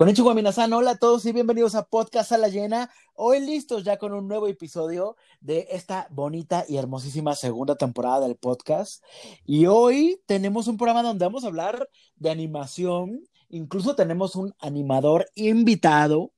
Konnichiwa Minasan, hola a todos y bienvenidos a Podcast a la Llena. Hoy listos ya con un nuevo episodio de esta bonita y hermosísima segunda temporada del podcast. Y hoy tenemos un programa donde vamos a hablar de animación. Incluso tenemos un animador invitado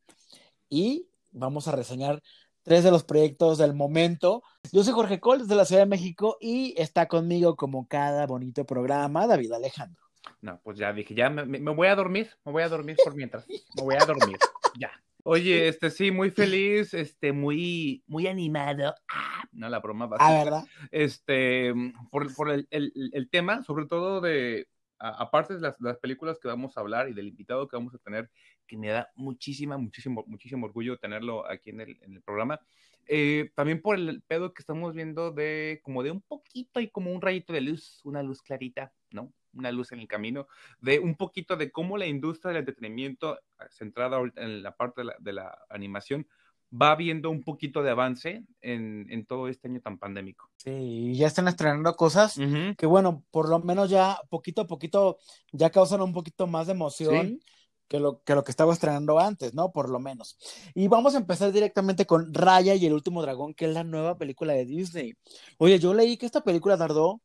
y vamos a reseñar tres de los proyectos del momento. Yo soy Jorge Col desde la Ciudad de México y está conmigo como cada bonito programa David Alejandro. No, pues ya dije, ya me, me, voy a dormir, me voy a dormir por mientras, me voy a dormir, ya. Oye, este sí, muy feliz, este, muy, muy animado. Ah, no, la broma básica. Ah, ¿verdad? Este, por, por el, el, el, tema, sobre todo de, aparte de las, las, películas que vamos a hablar y del invitado que vamos a tener, que me da muchísima, muchísimo, muchísimo orgullo tenerlo aquí en el, en el programa. Eh, también por el pedo que estamos viendo de como de un poquito y como un rayito de luz, una luz clarita, ¿no? Una luz en el camino, de un poquito de cómo la industria del entretenimiento, ah, centrada en la parte de la, animación, va viendo un poquito de avance en, en, todo este año tan pandémico. Sí, ya están estrenando cosas que, bueno, por lo menos ya poquito a poquito ya causan un poquito más de emoción. Que lo, que lo, que estaba estrenando antes, ¿no? Por lo menos. Y vamos a empezar directamente con Raya y el último dragón, que es la nueva película de Disney. Oye, yo leí que esta película tardó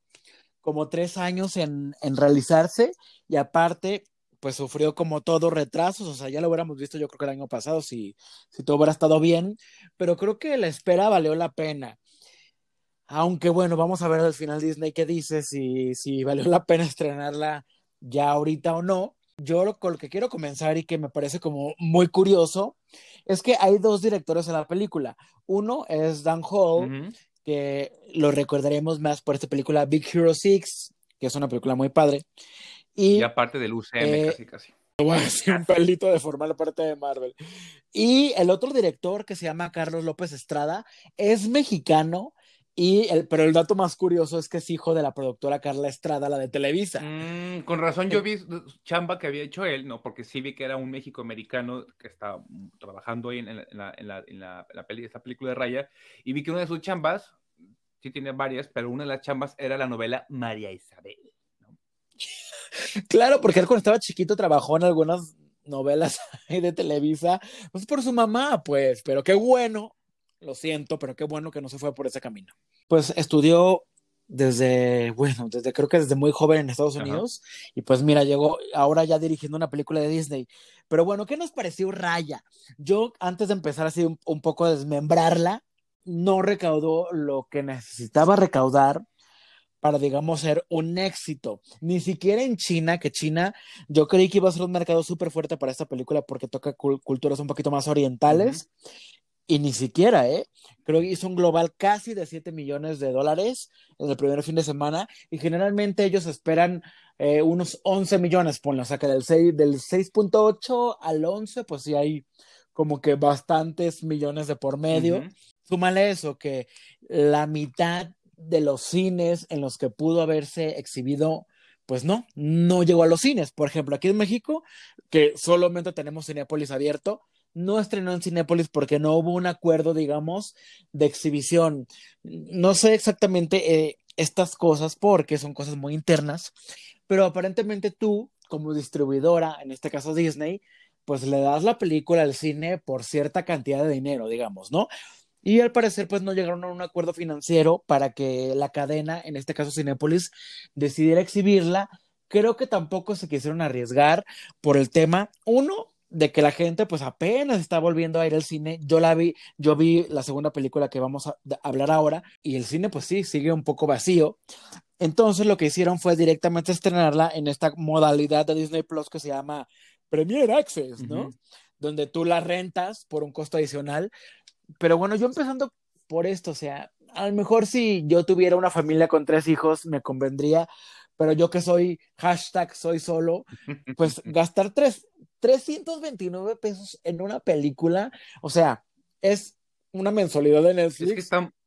como tres años en, en realizarse y aparte pues sufrió como todo retrasos, o sea, ya lo hubiéramos visto yo creo que el año pasado si, si todo hubiera estado bien, pero creo que la espera valió la pena. Aunque bueno, vamos a ver al final Disney qué dice, si, si valió la pena estrenarla ya ahorita o no. Yo con lo que quiero comenzar y que me parece como muy curioso es que hay dos directores en la película. Uno es Dan Hall, que lo recordaremos más por esta película Big Hero 6, que es una película muy padre. Y, aparte del UCM, eh, casi, casi. Bueno, un pelito de formar parte de Marvel. Y el otro director que se llama Carlos López Estrada es mexicano, y el, pero el dato más curioso es que es hijo de la productora Carla Estrada, la de Televisa. Mm, con razón, yo vi chamba que había hecho él, ¿no? Porque sí vi que era un México americano que estaba trabajando ahí en, la, en, la, en, la, en peli, esta película de Raya, y vi que una de sus chambas, sí tiene varias, pero una de las chambas era la novela María Isabel. ¿no? Claro, porque él cuando estaba chiquito trabajó en algunas novelas de Televisa, pues por su mamá, pues, pero qué bueno lo siento, pero qué bueno que no se fue por ese camino. Pues estudió desde, bueno, desde creo que desde muy joven en Estados Unidos y pues mira, llegó ahora ya dirigiendo una película de Disney. Pero bueno, ¿qué nos pareció Raya? Yo antes de empezar así un, un poco a desmembrarla, no recaudó lo que necesitaba recaudar para, digamos, ser un éxito. Ni siquiera en China, que China, yo creí que iba a ser un mercado súper fuerte para esta película porque toca culturas un poquito más orientales. Y ni siquiera, ¿eh? Creo que hizo un global casi de 7 millones de dólares en el primer fin de semana y generalmente ellos esperan eh, unos 11 millones, ponlo, o sea que del 6.8 del al 11, pues sí hay como que bastantes millones de por medio. Súmale eso, que la mitad de los cines en los que pudo haberse exhibido pues no, no llegó a los cines. Por ejemplo, aquí en México, que solamente tenemos Cinepolis abierto, no estrenó en Cinépolis porque no hubo un acuerdo, digamos, de exhibición. No sé exactamente eh, estas cosas porque son cosas muy internas, pero aparentemente tú, como distribuidora, en este caso Disney, pues le das la película al cine por cierta cantidad de dinero, digamos, ¿no? Y al parecer, pues no llegaron a un acuerdo financiero para que la cadena, en este caso Cinépolis, decidiera exhibirla. Creo que tampoco se quisieron arriesgar por el tema, uno, de que la gente pues apenas está volviendo a ir al cine. Yo la vi, yo vi la segunda película que vamos a hablar ahora y el cine pues sí, sigue un poco vacío. Entonces lo que hicieron fue directamente estrenarla en esta modalidad de Disney Plus que se llama Premier Access, ¿no? Donde tú la rentas por un costo adicional. Pero bueno, yo empezando por esto, o sea, a lo mejor si yo tuviera una familia con tres hijos me convendría, pero yo que soy hashtag soy solo, pues gastar tres, 329 pesos en una película, o sea, es una mensualidad de Netflix. Es que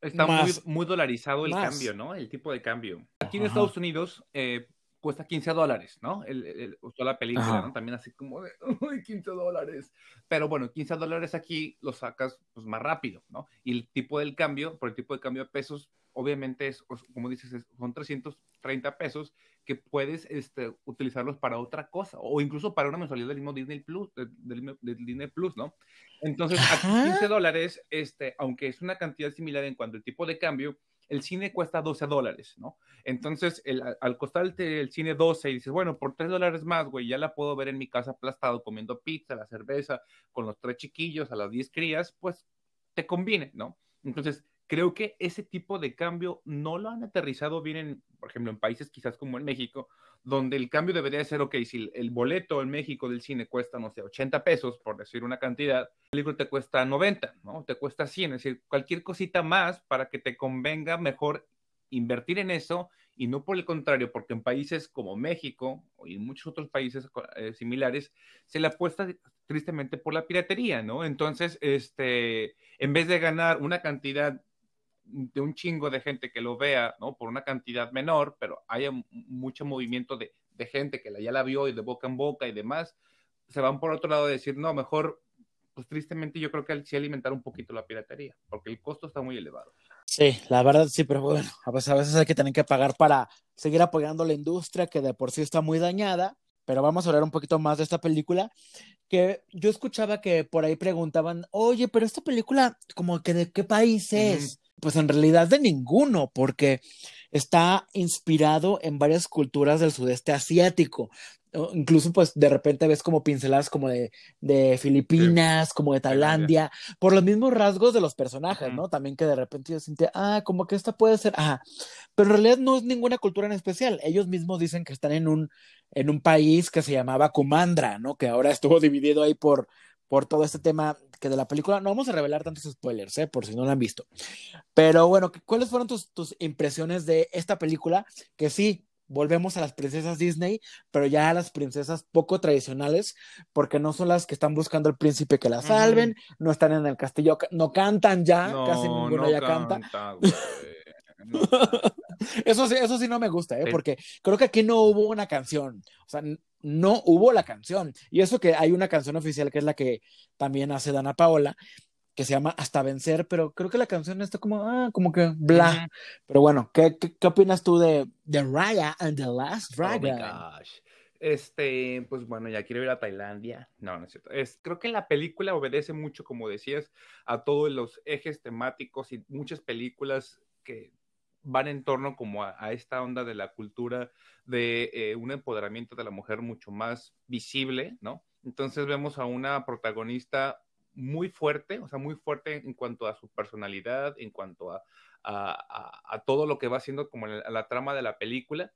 está, muy, muy, dolarizado el cambio, ¿no? El tipo de cambio. Aquí en Estados Unidos, eh, cuesta 15 dólares, ¿no? El, el, la película, ¿no? También así como de, uy, 15 dólares. Pero bueno, 15 dólares aquí lo sacas pues más rápido, ¿no? Y el tipo del cambio, por el tipo de cambio de pesos, obviamente es, como dices, son 330 pesos que puedes este, utilizarlos para otra cosa o incluso para una mensualidad del mismo Disney Plus, del, Disney Plus, ¿no? Entonces, a 15 dólares, este, aunque es una cantidad similar en cuanto al tipo de cambio, el cine cuesta 12 dólares, ¿no? Entonces, al costar el, cine 12 y dices, bueno, por 3 dólares más, güey, ya la puedo ver en mi casa aplastado comiendo pizza, la cerveza, con los tres chiquillos, a las 10 crías, pues te conviene, ¿no? Entonces, creo que ese tipo de cambio no lo han aterrizado bien en, por ejemplo, en países quizás como en México, donde el cambio debería ser, ok, si el boleto en México del cine cuesta, no sé, 80 pesos, por decir una cantidad, el libro te cuesta 90, ¿no? Te cuesta 100, es decir, cualquier cosita más para que te convenga mejor invertir en eso y no por el contrario, porque en países como México y muchos otros países eh, similares se le apuesta tristemente por la piratería, ¿no? Entonces, este, en vez de ganar una cantidad de un chingo de gente que lo vea, ¿no? Por una cantidad menor, pero haya mucho movimiento de, de gente que ya la vio y de boca en boca y demás, se van por otro lado a decir, no, mejor, pues tristemente yo creo que sí alimentar un poquito la piratería, porque el costo está muy elevado. Sí, la verdad sí, pero bueno, a veces, a veces hay que tener que pagar para seguir apoyando la industria que de por sí está muy dañada, pero vamos a hablar un poquito más de esta película, que yo escuchaba que por ahí preguntaban, oye, pero esta película, como que de qué país es pues en realidad de ninguno, porque está inspirado en varias culturas del sudeste asiático. Incluso, pues, de repente ves como pinceladas como de, de Filipinas, como de Tailandia, por los mismos rasgos de los personajes, ¿no? También que de repente yo sentía, ah, como que esta puede ser, ah, pero en realidad no es ninguna cultura en especial. Ellos mismos dicen que están en un, en un país que se llamaba Kumandra, ¿no? Que ahora estuvo dividido ahí por, por todo este tema que de la película, no vamos a revelar tantos spoilers, ¿eh? por si no la han visto. Pero bueno, ¿cuáles fueron tus, tus impresiones de esta película? Que sí, volvemos a las princesas Disney, pero ya a las princesas poco tradicionales, porque no son las que están buscando al príncipe que la salven, no están en el castillo, no cantan ya, casi ninguna ya canta. eso, sí, eso sí no me gusta, ¿eh? porque creo que aquí no hubo una canción. O sea, no hubo la canción. Y eso que hay una canción oficial que es la que también hace Dana Paola, que se llama Hasta Vencer, pero creo que la canción está como, ah, como que bla. Pero bueno, ¿qué, qué, opinas tú de, de Raya and the Last Dragon? Oh gosh. Este, pues bueno, ya quiero ir a Tailandia. No, no es cierto. Es, creo que la película obedece mucho, como decías, a todos los ejes temáticos y muchas películas que van en torno como a, esta onda de la cultura de eh, un empoderamiento de la mujer mucho más visible, ¿no? Entonces vemos a una protagonista muy fuerte, o sea, muy fuerte en cuanto a su personalidad, en cuanto a, todo lo que va haciendo como la trama de la película.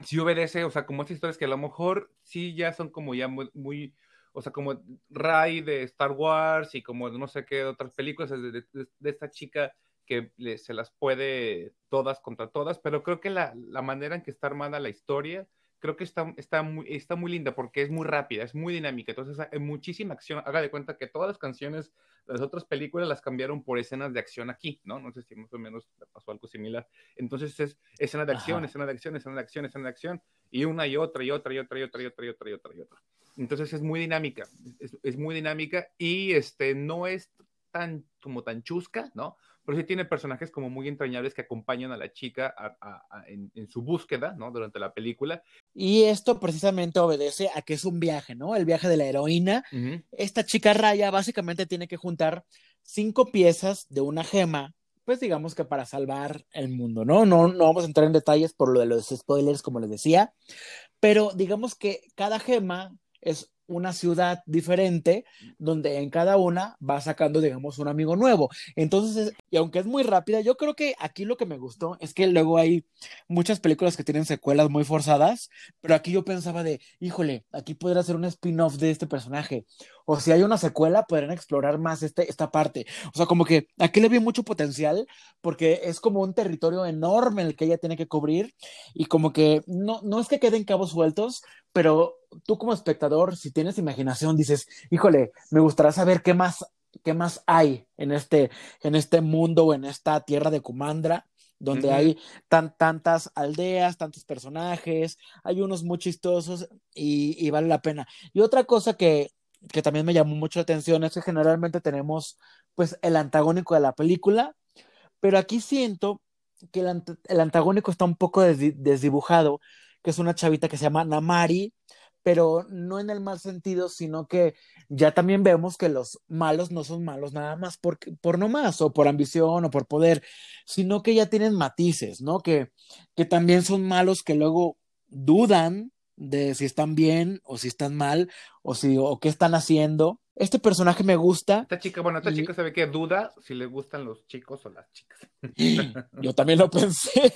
Sí obedece, o sea, como estas historias que a lo mejor sí ya son como ya muy, muy o sea, como Ray de Star Wars y como no sé qué otras películas de esta chica que se las puede todas contra todas, pero creo que la, la, manera en que está armada la historia, creo que está, está, muy, está muy linda porque es muy rápida, es muy dinámica, entonces hay muchísima acción. Haga de cuenta que todas las canciones de las otras películas las cambiaron por escenas de acción aquí, ¿no? No sé si más o menos pasó algo similar. Entonces es escena de acción, escena de acción, escena de acción, escena de acción, y una y otra y otra y otra y otra y otra y otra y otra y otra. Entonces es muy dinámica, es, es muy dinámica y este no es tan como tan chusca, ¿no? Pero sí tiene personajes como muy entrañables que acompañan a la chica en, su búsqueda, ¿no? Durante la película. Y esto precisamente obedece a que es un viaje, ¿no? El viaje de la heroína. Esta chica Raya básicamente tiene que juntar cinco piezas de una gema, pues digamos que para salvar el mundo, ¿no? No, no vamos a entrar en detalles por lo de los spoilers, como les decía, pero digamos que cada gema es una ciudad diferente donde en cada una va sacando, digamos, un amigo nuevo. Entonces, y aunque es muy rápida, yo creo que aquí lo que me gustó es que luego hay muchas películas que tienen secuelas muy forzadas, pero aquí yo pensaba de, híjole, aquí podría ser un spin-off de este personaje. O si hay una secuela, podrían explorar más este, esta parte. O sea, como que aquí le vi mucho potencial porque es como un territorio enorme el que ella tiene que cubrir y como que no, no es que queden cabos sueltos, pero tú como espectador, si tienes imaginación, dices, híjole, me gustaría saber qué más, qué más hay en este, en este mundo o en esta tierra de Kumandra donde Ujú. hay tan, tantas aldeas, tantos personajes, hay unos muy chistosos y, y vale la pena. Y otra cosa que, que también me llamó mucho la atención es que generalmente tenemos pues el antagónico de la película, pero aquí siento que el, el antagónico está un poco desdi- desdibujado, que es una chavita que se llama Namari, pero no en el mal sentido, sino que ya también vemos que los malos no son malos nada más por, por no más, o por ambición, o por poder, sino que ya tienen matices, ¿no? Que, que también son malos que luego dudan de si están bien o si están mal, o, si, o qué están haciendo. Este personaje me gusta, Esta chica, bueno, esta Y- chica se ve que duda si le gustan los chicos o las chicas. Yo también lo pensé.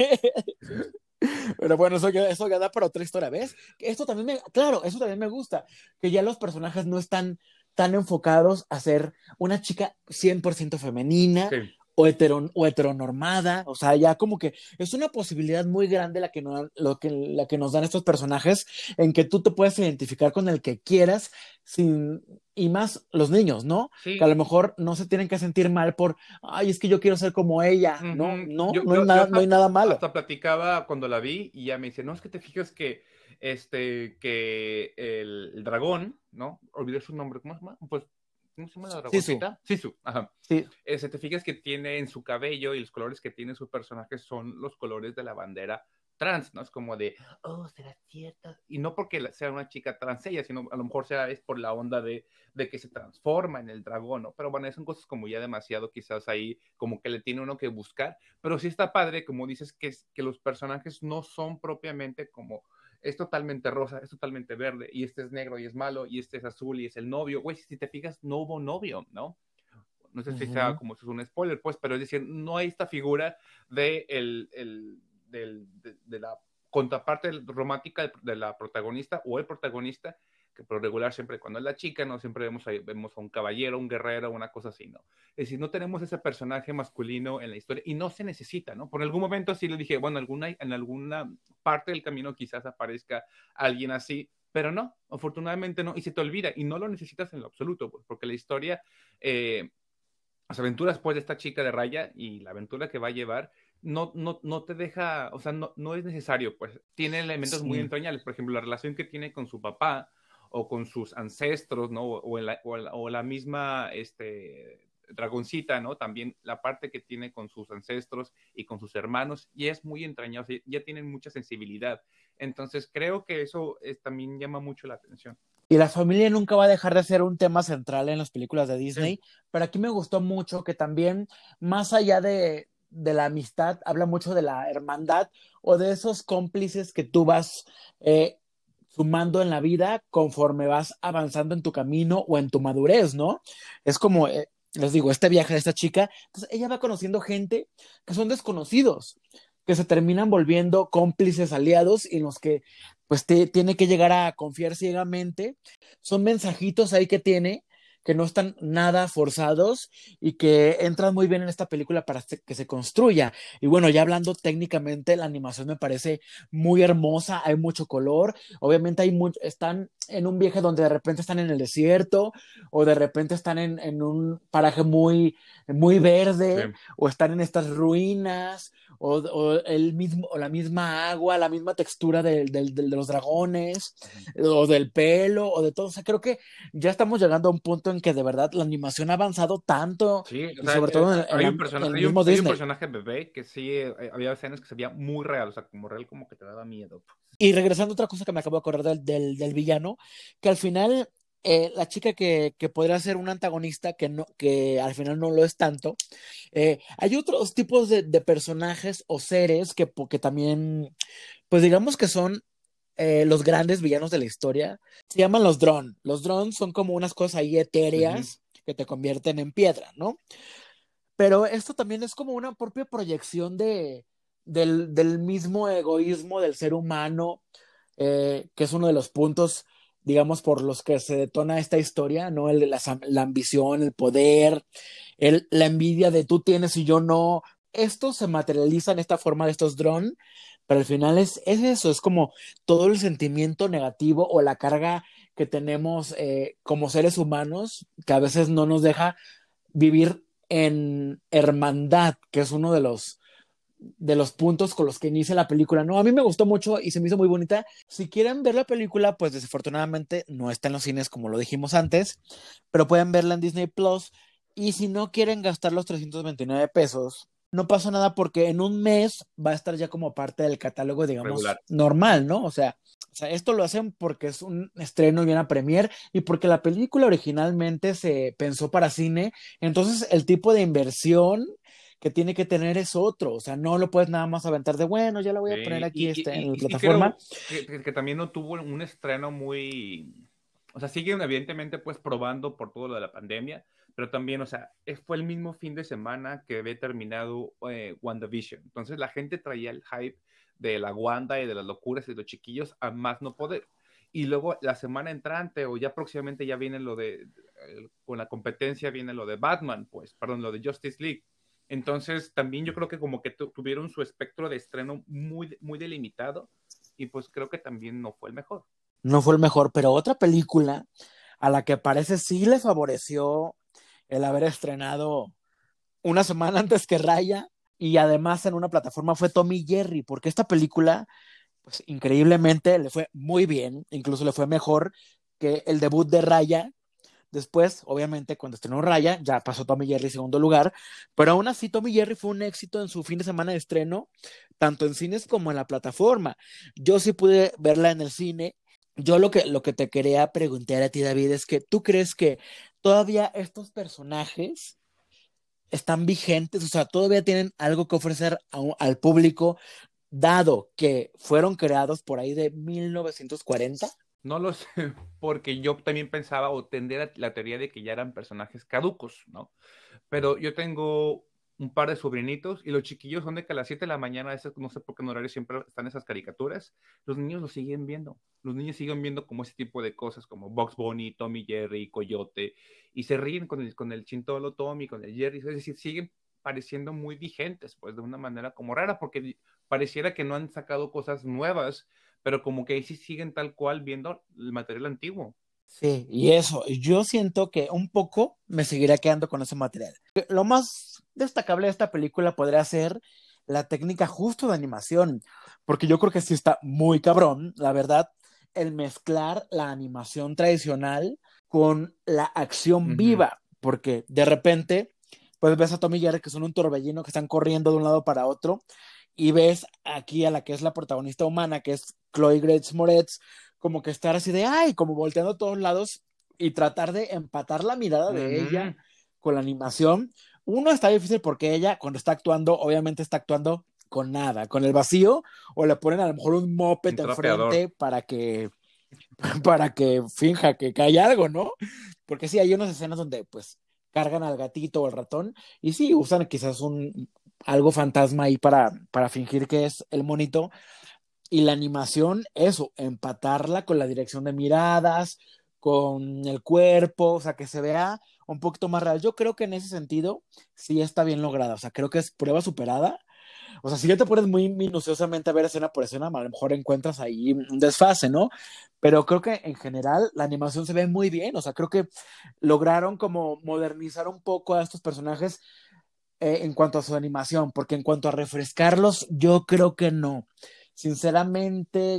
Pero bueno, eso, ya- eso ya da para otra historia, ¿ves? Esto también me, claro, eso también me gusta, que ya los personajes no están tan enfocados a ser una chica 100% femenina Sí. O, hetero, o heteronormada, o sea, ya como que es una posibilidad muy grande la que, no, lo que, la que nos dan estos personajes, en que tú te puedes identificar con el que quieras, sin, y más los niños, ¿no? Sí. Que a lo mejor no se tienen que sentir mal por, ay, es que yo quiero ser como ella, no, no, Yo- no, yo- hay nada, no hay nada malo. Hasta platicaba cuando la vi y ya me dice, no, es que te fijas que este, que el, el dragón, ¿no? Olvidé su nombre, ¿cómo se llama? Pues, ¿cómo se llama la dragoncita? Sisu. ajá. Sí. Eh, te fijas que tiene en su cabello y los colores que tiene su personaje son los colores de la bandera trans, ¿no? Es como de, oh, será cierta. Y no porque sea una chica trans ella, sino a lo mejor sea es por la onda de, de que se transforma en el dragón, ¿no? Pero bueno, son cosas como ya demasiado quizás ahí, como que le tiene uno que buscar. Pero sí está padre, como dices, que, que los personajes no son propiamente como es totalmente rosa, es totalmente verde, y este es negro y es malo, y este es azul y es el novio. Güey, si te fijas, no hubo novio, ¿no? No sé si Ujú. sea como si es un spoiler, pues, pero es decir, no hay esta figura de, el, el- del- de, de la contraparte romántica de la protagonista o el protagonista, que por regular siempre cuando es la chica, no siempre vemos, ahí- vemos a un caballero, un guerrero, una cosa así, ¿no? Es decir, no tenemos ese personaje masculino en la historia y no se necesita, ¿no? Por algún momento sí le dije, bueno, alguna, en alguna parte del camino quizás aparezca alguien así, pero no, afortunadamente no, y se te olvida y no lo necesitas en lo absoluto, pues, porque la historia, eh, las aventuras pues de esta chica de raya y la aventura que va a llevar, no, no, no te deja, o sea, no, no es necesario, pues tiene elementos muy Sí. entrañables, por ejemplo, la relación que tiene con su papá o con sus ancestros, ¿no? O, la, o la- o la misma, este, dragoncita, ¿no? También la parte que tiene con sus ancestros y con sus hermanos, y es muy entrañable, ya tienen mucha sensibilidad. Entonces, creo que eso es- también llama mucho la atención. Y la familia nunca va a dejar de ser un tema central en las películas de Disney, pero aquí me gustó mucho que también, más allá de, de la amistad, habla mucho de la hermandad o de esos cómplices que tú vas eh, sumando en la vida conforme vas avanzando en tu camino o en tu madurez, ¿no? Es como, eh, les digo, este viaje de esta chica, entonces ella va conociendo gente que son desconocidos, que se terminan volviendo cómplices, aliados, y en los que pues te, tiene que llegar a confiar ciegamente. Son mensajitos ahí que tiene que no están nada forzados y que entran muy bien en esta película para que se construya. Y bueno, ya hablando técnicamente, la animación me parece muy hermosa, hay mucho color, obviamente hay mucho, están en un viaje donde de repente están en el desierto o de repente están en, en un paraje muy, muy verde Sí. o están en estas ruinas o, o el mismo, o la misma agua, la misma textura de los dragones o del pelo o de todo. O sea, creo que ya estamos llegando a un punto en que de verdad la animación ha avanzado tanto. Sí, o Y sea, sobre todo eh, en- hay, en- un persona- en el hay un- mismo hay un Disney. personaje bebé que sí, eh, había escenas que se veía muy real, o sea, como real, como que te daba miedo. Y regresando a otra cosa que me acabo de acordar del, del, del villano, que al final eh, la chica que, que podría ser un antagonista, que, no, que al final no lo es tanto, eh, hay otros tipos de, de personajes o seres que, que también, pues digamos que son eh, los grandes villanos de la historia. Se llaman los drones. Los drones son como unas cosas ahí etéreas que te convierten en piedra, ¿no? Pero esto también es como una propia proyección de, del, del mismo egoísmo del ser humano, eh, que es uno de los puntos, digamos, por los que se detona esta historia, ¿no? El, la, la ambición, el poder, el, la envidia de tú tienes y yo no. Esto se materializa en esta forma de estos drones, pero al final es, es eso, es como todo el sentimiento negativo o la carga que tenemos eh, como seres humanos, que a veces no nos deja vivir en hermandad, que es uno de los de los puntos con los que inicia la película. No, a mí me gustó mucho y se me hizo muy bonita. Si quieren ver la película, pues desafortunadamente no está en los cines como lo dijimos antes, pero pueden verla en Disney Plus. Y si no quieren gastar los 329 pesos, no pasa nada porque en un mes va a estar ya como parte del catálogo, digamos, normal, ¿no? O sea, o sea, esto lo hacen porque es un estreno y una premier y porque la película originalmente se pensó para cine, entonces el tipo de inversión que tiene que tener es otro, o sea, no lo puedes nada más aventar de, bueno, ya lo voy a poner aquí este, en la plataforma. Que, que, también no tuvo un estreno muy, o sea, siguen evidentemente pues probando por todo lo de la pandemia, pero también, o sea, fue el mismo fin de semana que había terminado eh, WandaVision. Entonces la gente traía el hype de la Wanda y de las locuras y de los chiquillos a más no poder. Y luego la semana entrante o ya próximamente ya viene lo de, eh, con la competencia viene lo de Batman, pues, perdón, lo de Justice League. Entonces también yo creo que como que tuvieron su espectro de estreno muy, muy delimitado y pues creo que también no fue el mejor. No fue el mejor, pero otra película a la que parece sí le favoreció el haber estrenado una semana antes que Raya y además en una plataforma fue Tommy Jerry, porque esta película, pues increíblemente le fue muy bien, incluso le fue mejor que el debut de Raya. Después, obviamente, cuando estrenó Raya, ya pasó Tommy Jerry en segundo lugar, pero aún así Tommy Jerry fue un éxito en su fin de semana de estreno, tanto en cines como en la plataforma. Yo sí pude verla en el cine. Yo lo que, lo que te quería preguntar a ti, David, es que tú crees que todavía estos personajes están vigentes, o sea, todavía tienen algo que ofrecer al público, dado que fueron creados por ahí de 1940? No lo sé, porque yo también pensaba o tendría la teoría de que ya eran personajes caducos, ¿no? Pero yo tengo un par de sobrinitos y los chiquillos son de que a las 7 de la mañana, no sé por qué horario siempre están esas caricaturas, los niños lo siguen viendo. Los niños siguen viendo como ese tipo de cosas como Box Bunny, Tommy Jerry, Coyote y se ríen con el, con el chintolo Tommy, con el Jerry, es decir, siguen pareciendo muy vigentes, pues de una manera como rara, porque pareciera que no han sacado cosas nuevas, pero como que ahí sí siguen tal cual viendo el material antiguo. Sí, y eso, yo siento que un poco me seguirá quedando con ese material. Lo más destacable de esta película podría ser la técnica justo de animación, porque yo creo que sí está muy cabrón, la verdad, el mezclar la animación tradicional con la acción viva, porque de repente, pues ves a Tommy y Jerry que son un torbellino que están corriendo de un lado para otro, y ves aquí a la que es la protagonista humana, que es Chloe Grace Moretz, como que estar así de, ay, como volteando a todos lados y tratar de empatar la mirada de ella con la animación. Uno está difícil porque ella cuando está actuando, obviamente está actuando con nada, con el vacío, o le ponen a lo mejor un moped enfrente para que para que finja que cae algo, ¿no? Porque sí, hay unas escenas donde pues cargan al gatito o al ratón y sí, usan quizás un algo fantasma ahí para, para fingir que es el monito, y la animación, eso, empatarla con la dirección de miradas, con el cuerpo, o sea, que se vea un poquito más real. Yo creo que en ese sentido sí está bien lograda, o sea, creo que es prueba superada. O sea, si ya te pones muy minuciosamente a ver escena por escena, a lo mejor encuentras ahí un desfase, ¿no? Pero creo que en general la animación se ve muy bien, o sea, creo que lograron como modernizar un poco a estos personajes eh, en cuanto a su animación, porque en cuanto a refrescarlos, yo creo que no sinceramente,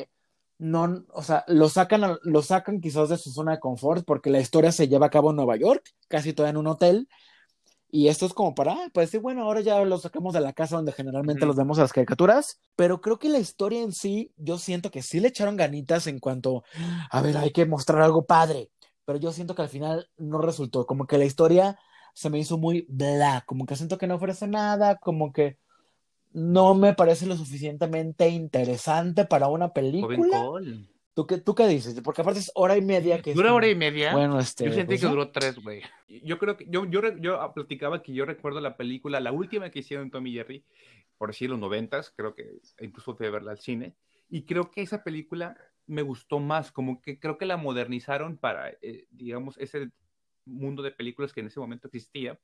eh, no, o sea, lo sacan, lo sacan quizás de su zona de confort porque la historia se lleva a cabo en Nueva York, casi todo en un hotel. Y esto es como para, ah, pues sí, bueno, ahora ya lo sacamos de la casa donde generalmente los vemos a las caricaturas, pero creo que la historia en sí, yo siento que sí le echaron ganitas en cuanto, a ver, hay que mostrar algo padre, pero yo siento que al final no resultó, como que la historia se me hizo muy bla, como que siento que no ofrece nada, como que no me parece lo suficientemente interesante para una película. ¿Tú qué, ¿Tú qué dices? Porque aparte es hora y media que... ¿Dura hora y media? Bueno, este... Yo sentí pues, que duró tres, güey. Yo creo que... Yo, yo, yo platicaba que yo recuerdo la película, la última que hicieron Tommy Jerry, por decir los noventas, creo que incluso fui a verla al cine, y creo que esa película me gustó más, como que creo que la modernizaron para, eh, digamos, ese mundo de películas que en ese momento existía,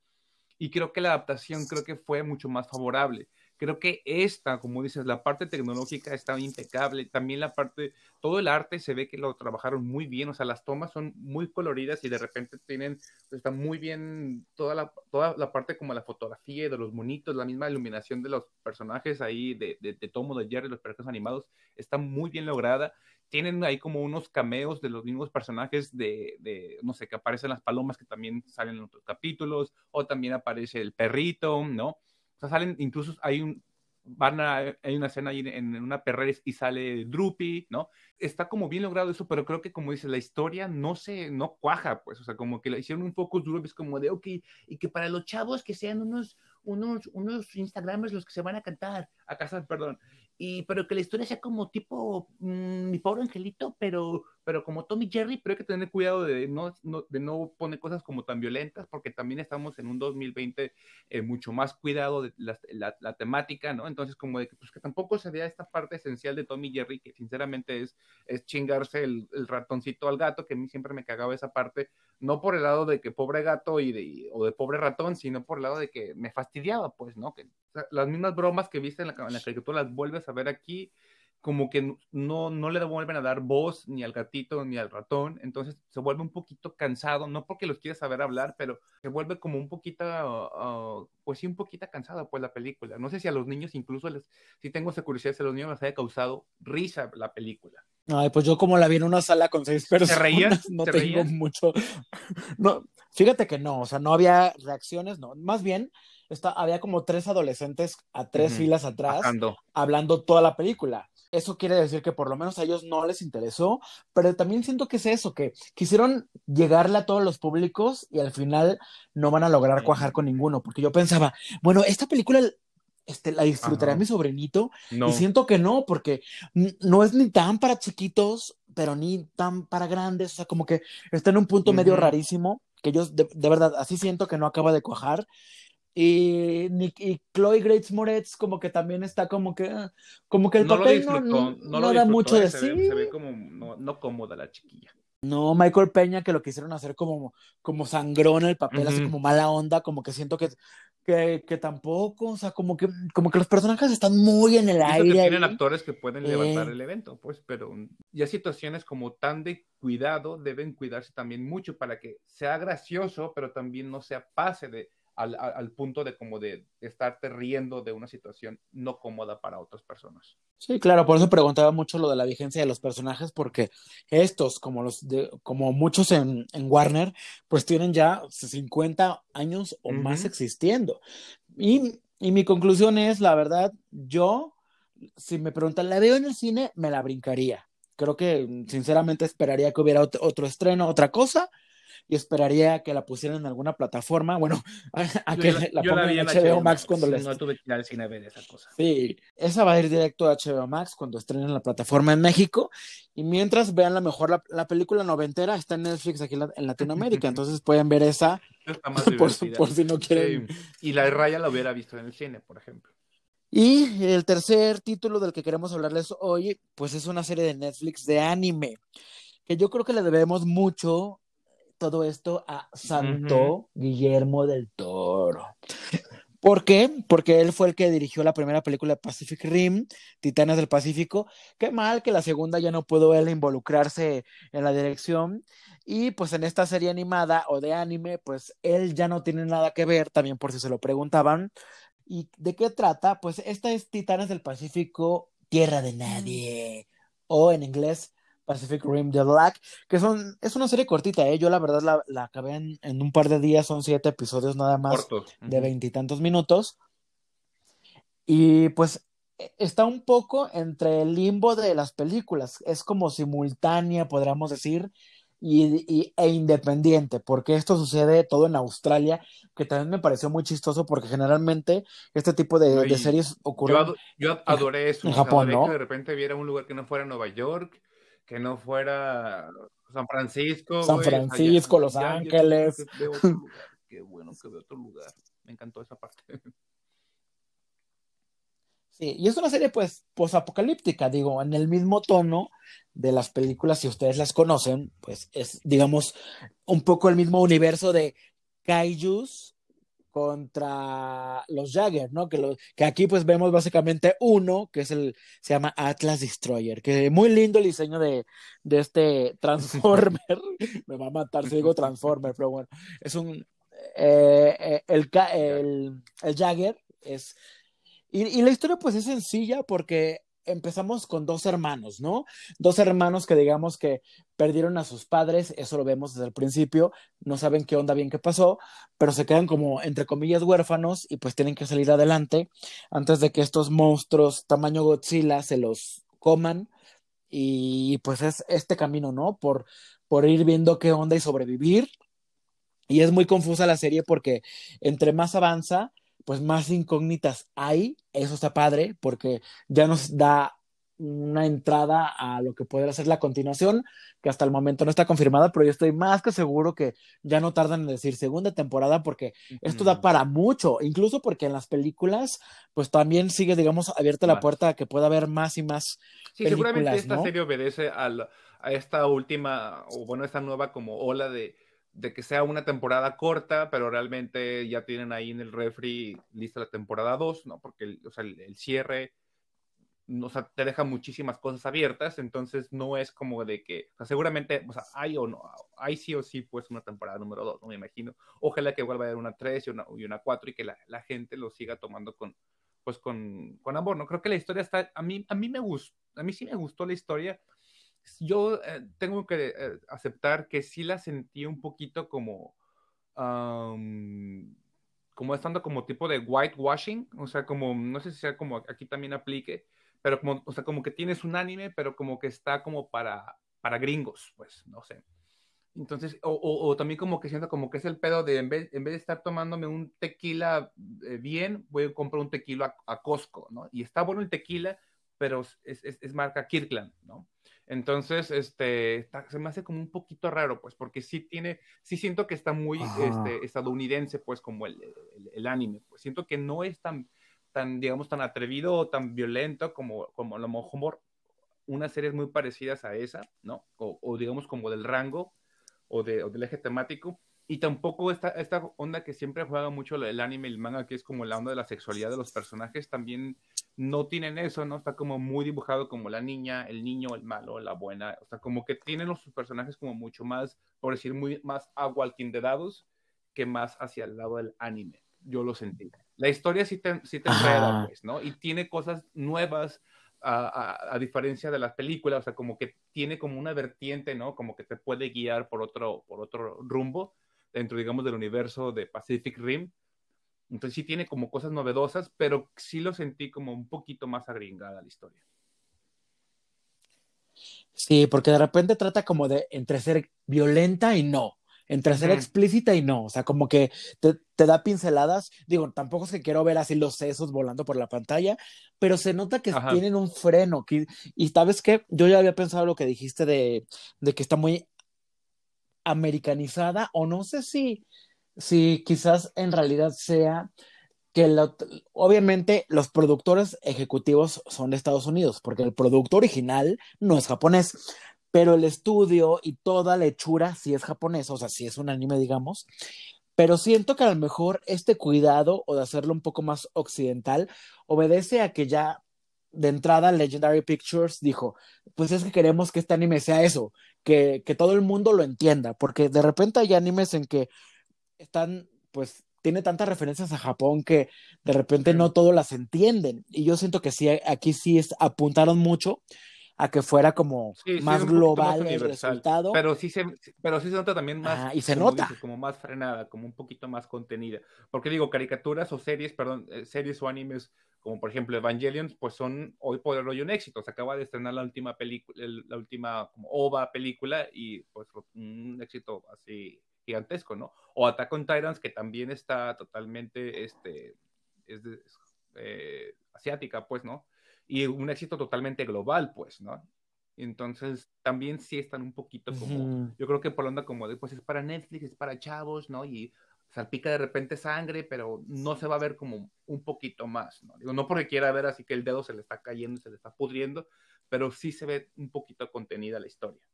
y creo que la adaptación creo que fue mucho más favorable Creo que esta, como dices, la parte tecnológica está impecable, también la parte, todo el arte se ve que lo trabajaron muy bien, o sea, las tomas son muy coloridas y de repente tienen, está muy bien toda la, toda la parte como la fotografía de los monitos, la misma iluminación de los personajes ahí, de, de, de Tomo, de Jerry, los personajes animados, está muy bien lograda tienen ahí como unos cameos de los mismos personajes de, de, no sé, que aparecen las palomas que también salen en otros capítulos, o también aparece el perrito, ¿no? Sea, salen, incluso hay un, van a, hay una escena ahí en, una perrera y sale Droopy, ¿no? Está como bien logrado eso, pero creo que como dice, la historia no se, no cuaja, pues, o sea, como que la hicieron un poco duro, es como de, ok, y que para los chavos que sean unos, unos, unos Instagramers los que se van a cantar, a casar, perdón, y pero que la historia sea como tipo mmm, mi pobre angelito, pero, pero como Tommy Jerry, pero hay que tener cuidado de no, no, de no poner cosas como tan violentas, porque también estamos en un 2020 eh, mucho más cuidado de la, la, la, temática, ¿no? Entonces, como de que, pues, que tampoco se vea esta parte esencial de Tommy Jerry, que sinceramente es, es chingarse el, el, ratoncito al gato, que a mí siempre me cagaba esa parte, no por el lado de que pobre gato y de, o de pobre ratón, sino por el lado de que me fastidiaba, pues, ¿no? Que o sea, las mismas bromas que viste en la, en la caricatura las vuelves a ver aquí, como que no, no le vuelven a dar voz ni al gatito ni al ratón, entonces se vuelve un poquito cansado, no porque los quiera saber hablar, pero se vuelve como un poquito, uh, pues sí, un poquito cansada pues la película. No sé si a los niños incluso, les, si tengo esa curiosidad, si a los niños les haya causado risa la película. Ay, pues yo como la vi en una sala con seis personas, ¿Te no ¿Te tengo reías? mucho, no, fíjate que no, o sea, no había reacciones, no, más bien está, había como tres adolescentes a tres filas atrás Bajando. hablando toda la película. Eso quiere decir que por lo menos a ellos no les interesó, pero también siento que es eso, que quisieron llegarle a todos los públicos y al final no van a lograr cuajar con ninguno, porque yo pensaba, bueno, esta película este, la disfrutará Ajá. mi sobrinito No. y siento que no, porque no es ni tan para chiquitos, pero ni tan para grandes, o sea, como que está en un punto medio rarísimo, que yo de, de verdad así siento que no acaba de cuajar. Y, ni- y Chloe Grace Moretz como que también está como que ah, como que el no papel no, disfrutó, no, no, no lo da mucho eh, de se, sí. ve, se ve como no, no cómoda la chiquilla. No, Michael Peña que lo quisieron hacer como, como sangrón el papel, así Ujú. como mala onda, como que siento que, que, que tampoco, o sea, como que, como que los personajes están muy en el eso que aire. tienen ahí. actores que pueden levantar Eh. el evento, pues, pero ya situaciones como tan de cuidado deben cuidarse también mucho para que sea gracioso, pero también no sea pase de al, al, punto de como de, estarte riendo de una situación no cómoda para otras personas. Sí, claro, por eso preguntaba mucho lo de la vigencia de los personajes, porque estos, como los de, como muchos en, en Warner, pues tienen ya 50 años o más existiendo. Y, y mi conclusión es, la verdad, yo, si me preguntan, ¿la veo en el cine? Me la brincaría. Creo que sinceramente esperaría que hubiera ot- otro estreno, otra cosa, y esperaría que la pusieran en alguna plataforma. Bueno, a, a que la, pongan en HBO Max cuando les, no tuve que ir al cine a ver esa cosa. Sí, esa va a ir directo a HBO Max cuando estrenen la plataforma en México. Y mientras vean la mejor la, la película noventera, está en Netflix aquí en, la- en Latinoamérica. Entonces pueden ver esa Está más por, si no quieren. Sí. Y la de Raya la hubiera visto en el cine, por ejemplo. Y el tercer título del que queremos hablarles hoy, pues es una serie de Netflix de anime. Que yo creo que le debemos mucho todo esto a Santo. Guillermo del Toro. ¿Por qué? Porque él fue el que dirigió la primera película de Pacific Rim, Titanes del Pacífico. Qué mal que la segunda ya no pudo él involucrarse en la dirección. Y pues en esta serie animada o de anime, pues él ya no tiene nada que ver, también por si se lo preguntaban. ¿Y de qué trata? Pues esta es Titanes del Pacífico, Tierra de Nadie, o en inglés Pacific Rim The Black, que son, es una serie cortita, ¿eh? Yo la verdad la, la acabé en, en, un par de días, son siete episodios nada más Cortos. de veintitantos minutos. Y pues está un poco entre el limbo de las películas, es como simultánea, podríamos decir, y, y, e independiente, porque esto sucede todo en Australia, que también me pareció muy chistoso, porque generalmente este tipo de, de series ocurren. Yo, ado yo adoré eso. En Japón, adoré ¿no? que de repente viera un lugar que no fuera Nueva York, que no fuera San Francisco. San Francisco, allá, Los Ángeles. qué bueno que veo otro lugar. Me encantó esa parte. Sí, y es una serie pues posapocalíptica, digo, en el mismo tono de las películas, si ustedes las conocen, pues es, digamos, un poco el mismo universo de kaijus contra los Jagger, ¿no? Que, que aquí pues vemos básicamente uno, que es el, se llama Atlas Destroyer, que muy lindo el diseño de, de este Transformer, me va a matar si digo Transformer, pero bueno, es un, eh, eh, el, el, el, Jagger es, y, y la historia pues es sencilla porque empezamos con dos hermanos, ¿no? Dos hermanos que digamos que perdieron a sus padres, eso lo vemos desde el principio, no saben qué onda bien qué pasó, pero se quedan como entre comillas huérfanos y pues tienen que salir adelante antes de que estos monstruos tamaño Godzilla se los coman y pues es este camino, ¿no? Por, por ir viendo qué onda y sobrevivir. Y es muy confusa la serie porque entre más avanza, pues más incógnitas hay. Eso está padre porque ya nos da una entrada a lo que podría ser la continuación, que hasta el momento no está confirmada, pero yo estoy más que seguro que ya no tardan en decir segunda temporada porque esto da para mucho, incluso porque en las películas pues también sigue, digamos, abierta la puerta a que pueda haber más y más. Sí, seguramente esta serie obedece a, a esta última, o bueno, esta nueva como ola de, de que sea una temporada corta, pero realmente ya tienen ahí en el refri lista la temporada 2, ¿no? Porque el, o sea, el, cierre o sea, te deja muchísimas cosas abiertas, entonces no es como de que, o sea, seguramente, o sea, hay o no, hay sí o sí, pues una temporada número 2, no me imagino. Ojalá que vuelva a haber una 3 y una, y una 4 y que la, la, gente lo siga tomando con, pues con, con amor, ¿no? Creo que la historia está, a mí, a mí me gustó, a mí sí me gustó la historia, yo eh, tengo que eh, aceptar que sí la sentí un poquito como, como estando como tipo de whitewashing, o sea, como, no sé si sea como aquí también aplique, pero como, o sea, como que tienes un anime, pero como que está como para, para gringos, pues, no sé. Entonces, o, o, también como que siento como que es el pedo de en vez, en vez de estar tomándome un tequila eh, bien, voy a comprar un tequila a, Costco, ¿no? Y está bueno el tequila, pero es, es, es marca Kirkland, ¿no? Entonces, este, se me hace como un poquito raro, pues, porque sí tiene, sí siento que está muy este, estadounidense, pues, como el, el, anime. Pues siento que no es tan, tan, digamos, tan atrevido o tan violento como, como a lo mejor unas series muy parecidas a esa, ¿no? O, o digamos, como del rango o, de, o del eje temático. Y tampoco esta, esta onda que siempre juega mucho el anime y el manga, que es como la onda de la sexualidad de los personajes, también no tienen eso, ¿no? Está como muy dibujado como la niña, el niño, el malo, la buena. O sea, como que tienen los personajes como mucho más, por decir, muy más dados que más hacia el lado del anime. Yo lo sentí. La historia sí te, sí te enreda, pues, ¿no? Y tiene cosas nuevas, a, a, diferencia de las películas, o sea, como que tiene como una vertiente, ¿no? Como que te puede guiar por otro, por otro rumbo dentro, digamos, del universo de Pacific Rim entonces sí tiene como cosas novedosas, pero sí lo sentí como un poquito más agringada la historia. Sí, porque de repente trata como de entre ser violenta y no, entre ser explícita y no, o sea, como que te, da pinceladas, digo, tampoco es que quiero ver así los sesos volando por la pantalla, pero se nota que tienen un freno, que, y sabes qué, yo ya había pensado lo que dijiste de, de que está muy americanizada, o no sé si, si quizás en realidad sea que obviamente los productores ejecutivos son de Estados Unidos, porque el producto original no es japonés, pero el estudio y toda la hechura sí es japonesa, o sea, sí es un anime, digamos, pero siento que a lo mejor este cuidado o de hacerlo un poco más occidental obedece a que ya de entrada Legendary Pictures dijo, pues es que queremos que este anime sea eso, que, que todo el mundo lo entienda, porque de repente hay animes en que están, pues, tiene tantas referencias a Japón que de repente no todos las entienden. Y yo siento que sí, aquí sí es, apuntaron mucho a que fuera como más global el resultado. Pero sí se, pero sí se nota también más. y se nota. como más frenada, como un poquito más contenida. Porque digo, caricaturas o series, perdón, eh, series o animes, como por ejemplo Evangelion, pues son hoy por hoy un éxito. Se acaba de estrenar la última película, la última como OVA película y pues un éxito así gigantesco, ¿no? O Attack on Titans, que también está totalmente, este, es eh, asiática, pues, ¿no? Y un éxito totalmente global, pues, ¿no? Entonces, también sí están un poquito como, yo creo que por onda como de, pues es para Netflix, es para chavos, ¿no? Y salpica de repente sangre, pero no se va a ver como un poquito más, ¿no? Digo, no porque quiera ver así que el dedo se le está cayendo, se le está pudriendo, pero sí se ve un poquito contenida la historia.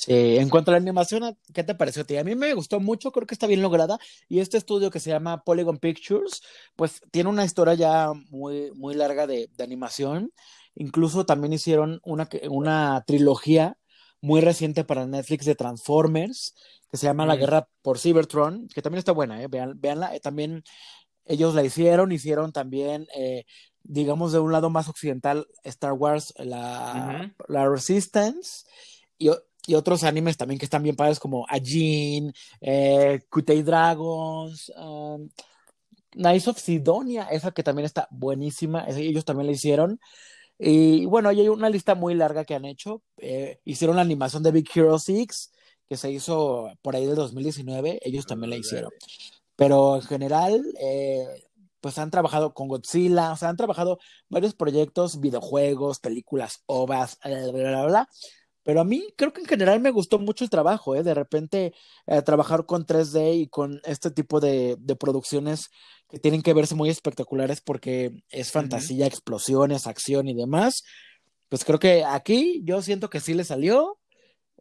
Sí, en cuanto a la animación, ¿qué te pareció a ti? A mí me gustó mucho, creo que está bien lograda. Y este estudio que se llama Polygon Pictures, pues tiene una historia ya muy, muy larga de, de animación. Incluso también hicieron una, una trilogía muy reciente para Netflix de Transformers, que se llama La Guerra por Cybertron, que también está buena, ¿eh? Vean, veanla. Eh, también ellos la hicieron, hicieron también, eh, digamos, de un lado más occidental, Star Wars, la, uh -huh. la Resistance, y, y, otros animes también que están bien padres, como Ajin, eh, Kutei Dragons, um, Knights of Sidonia, esa que también está buenísima, ellos también la hicieron. Y bueno, hay una lista muy larga que han hecho. Eh, hicieron la animación de Big Hero 6, que se hizo por ahí del 2019, ellos también la hicieron. Pero en general, eh, pues han trabajado con Godzilla, o sea, han trabajado varios proyectos, videojuegos, películas, ovas, bla, bla, bla, bla. Pero a mí creo que en general me gustó mucho el trabajo, ¿eh? De repente eh, trabajar con 3D y con este tipo de, de, producciones que tienen que verse muy espectaculares porque es fantasía, uh -huh. explosiones, acción y demás. Pues creo que aquí yo siento que sí le salió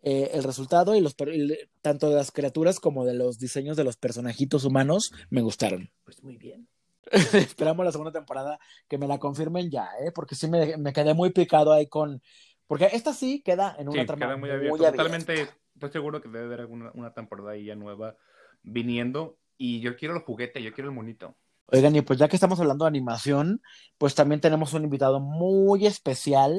eh, el resultado y los y, tanto de las criaturas como de los diseños de los personajitos humanos me gustaron. Pues muy bien. Esperamos la segunda temporada que me la confirmen ya, ¿eh? Porque sí me, me quedé muy picado ahí con porque esta sí queda en una sí, trama queda muy, muy abierto. abierta. Totalmente, estoy seguro que debe haber alguna, una temporada ya nueva viniendo. Y yo quiero el juguete, yo quiero el monito. Oigan, y pues ya que estamos hablando de animación, pues también tenemos un invitado muy especial.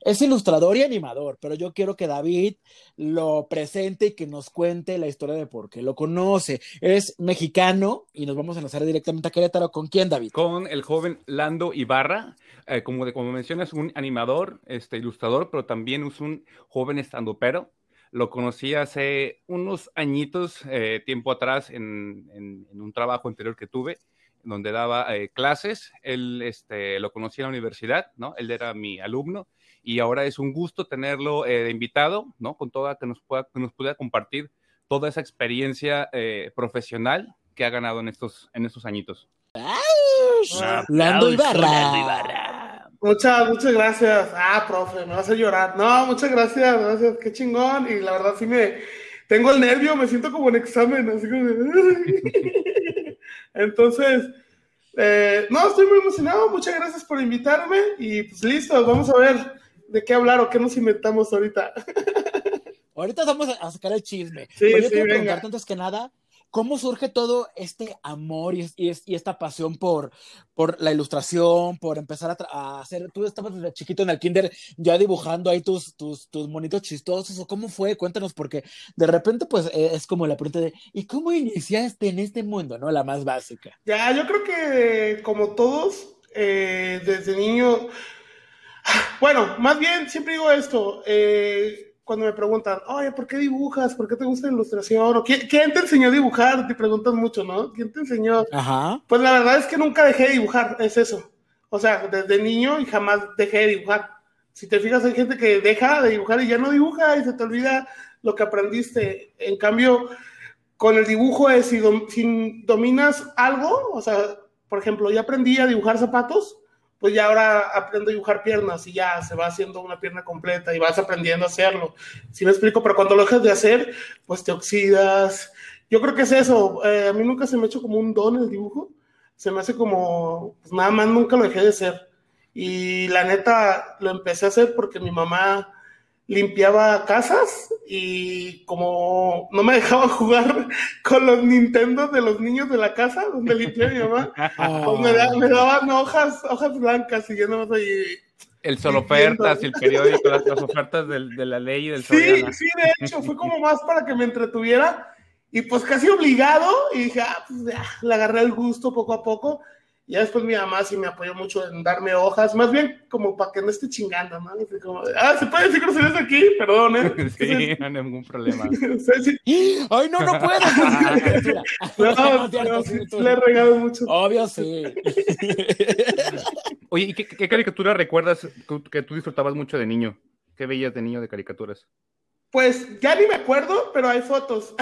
Es ilustrador y animador, pero yo quiero que David lo presente y que nos cuente la historia de por qué lo conoce. Es mexicano y nos vamos a enlazar directamente a Querétaro. ¿Con quién, David? Con el joven Lando Ibarra. Eh, como, de, como mencionas, un animador, este, ilustrador, pero también es un joven estandopero. Lo conocí hace unos añitos, eh, tiempo atrás, en, un trabajo anterior que tuve, donde daba eh, clases. Él este, lo conocí en la universidad, ¿no? Él era mi alumno y ahora es un gusto tenerlo eh, de invitado, ¿no? Con toda, que nos pueda, que nos pueda compartir toda esa experiencia eh, profesional que ha ganado en estos, en estos añitos. Ah, Lando Ibarra. Muchas, muchas gracias. Ah, profe, me vas a llorar. No, muchas gracias, gracias, qué chingón. Y la verdad sí me, tengo el nervio, me siento como en examen, así como de... Entonces, eh, no, estoy muy emocionado, muchas gracias por invitarme y pues listo, vamos a ver de qué hablar o qué nos inventamos ahorita. Ahorita vamos a sacar el chisme. Sí, Pero yo sí, quiero venga. preguntarte antes que nada, ¿cómo surge todo este amor y, y, y esta pasión por, por, la ilustración, por empezar a, a, hacer? Tú estabas desde chiquito en el kinder ya dibujando ahí tus, tus, tus monitos chistosos, ¿o cómo fue? Cuéntanos, porque de repente pues eh, es como la pregunta de, ¿y cómo iniciaste en este mundo, no? La más básica. Ya, yo creo que como todos, eh, desde niño, bueno, más bien siempre digo esto, eh, cuando me preguntan, oye, ¿por qué dibujas? ¿Por qué te gusta la ilustración? ¿O quién, quién, te enseñó a dibujar? Te preguntan mucho, ¿no? ¿Quién te enseñó? Ajá. Pues la verdad es que nunca dejé de dibujar, es eso. O sea, desde niño y jamás dejé de dibujar. Si te fijas, hay gente que deja de dibujar y ya no dibuja y se te olvida lo que aprendiste. En cambio, con el dibujo es si, dom si dominas algo, o sea, por ejemplo, ya aprendí a dibujar zapatos, pues ya ahora aprendo a dibujar piernas y ya se va haciendo una pierna completa y vas aprendiendo a hacerlo. Si ¿Sí me explico, pero cuando lo dejas de hacer, pues te oxidas. Yo creo que es eso. Eh, a mí nunca se me ha hecho como un don el dibujo. Se me hace como, pues nada más nunca lo dejé de hacer. Y la neta lo empecé a hacer porque mi mamá limpiaba casas y como no me dejaba jugar con los Nintendo de los niños de la casa donde limpiaba mi mamá, pues me, da, me, daban hojas, hojas blancas y yo nomás ahí. El solo ofertas, el periódico, las, las ofertas del, de la ley y del Sí, Soriana. sí, de hecho, fue como más para que me entretuviera y pues casi obligado y dije, ah, pues ya, le agarré el gusto poco a poco ya después mi mamá sí me apoyó mucho en darme hojas, más bien como para que no esté chingando, ¿no? Como, ah, ¿se puede decir groserías aquí? Perdón, ¿eh? Sí, no hay ningún problema. ¡Ay, no, no puedo! no, no, no, sí, le he regado mucho. Obvio, sí. Oye, ¿y qué, qué caricatura recuerdas que tú disfrutabas mucho de niño? ¿Qué veías de niño de caricaturas? Pues ya ni me acuerdo, pero hay fotos.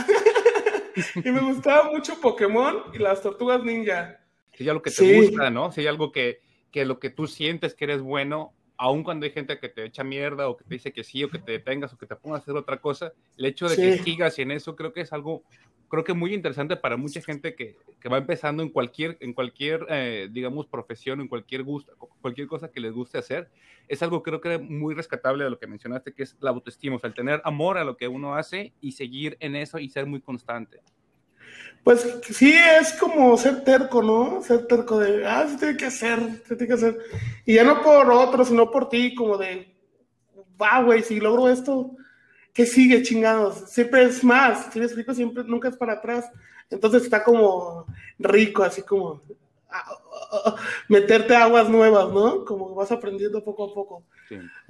y me gustaba mucho Pokémon y las tortugas ninja. Si hay algo que te sí. gusta, ¿no? Si hay algo que, que lo que tú sientes que eres bueno, aun cuando hay gente que te echa mierda o que te dice que sí o que te detengas o que te pongas a hacer otra cosa, el hecho de que sigas en eso creo que es algo, creo que muy interesante para mucha gente que, que va empezando en cualquier, en cualquier eh, digamos, profesión, en cualquier gusto, cualquier cosa que les guste hacer. Es algo creo que muy rescatable de lo que mencionaste, que es la autoestima, o sea, el tener amor a lo que uno hace y seguir en eso y ser muy constante. Pues sí, es como ser terco, ¿no? Ser terco de, ah, se tiene que hacer, se tiene que hacer. Y ya no por otro, sino por ti, como de, va, güey, si logro esto, ¿qué sigue, chingados? Siempre es más, si me explico, siempre, nunca es para atrás. Entonces está como rico, así como meterte aguas nuevas, ¿no? Como vas aprendiendo poco a poco.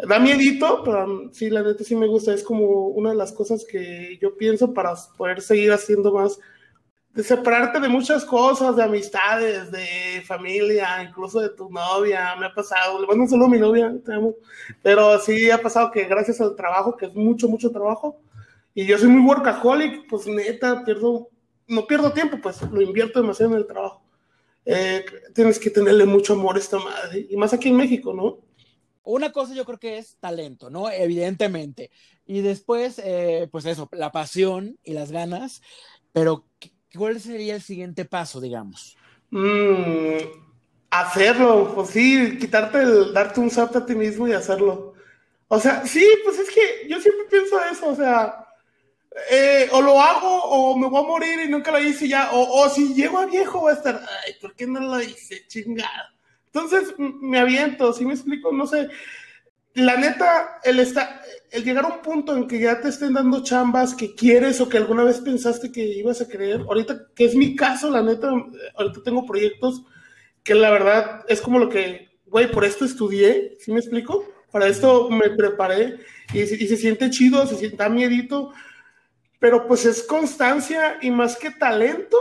Da miedito, pero sí, la neta sí me gusta. Es como una de las cosas que yo pienso para poder seguir haciendo más de separarte de muchas cosas, de amistades, de familia, incluso de tu novia, me ha pasado, le mando solo a mi novia, te amo, pero sí ha pasado que gracias al trabajo, que es mucho, mucho trabajo, y yo soy muy workaholic, pues neta, pierdo, no pierdo tiempo, pues lo invierto demasiado en el trabajo. Eh, tienes que tenerle mucho amor a esta madre, y más aquí en México, ¿no? Una cosa yo creo que es talento, ¿no? Evidentemente. Y después, eh, pues eso, la pasión y las ganas, pero ¿cuál sería el siguiente paso, digamos? Mm, hacerlo, pues sí, quitarte el, darte un zap a ti mismo y hacerlo. O sea, sí, pues es que yo siempre pienso eso, o sea, eh, o lo hago o me voy a morir y nunca lo hice ya, o, o si llego a viejo voy a estar, ay, ¿por qué no lo hice? Chingada. Entonces me aviento, si me explico, no sé, la neta, el, está, el llegar a un punto en que ya te estén dando chambas que quieres o que alguna vez pensaste que ibas a creer, ahorita que es mi caso, la neta, ahorita tengo proyectos que la verdad es como lo que, güey, por esto estudié, ¿sí me explico? Para esto me preparé y, se siente chido, se siente miedito, pero pues es constancia y más que talento,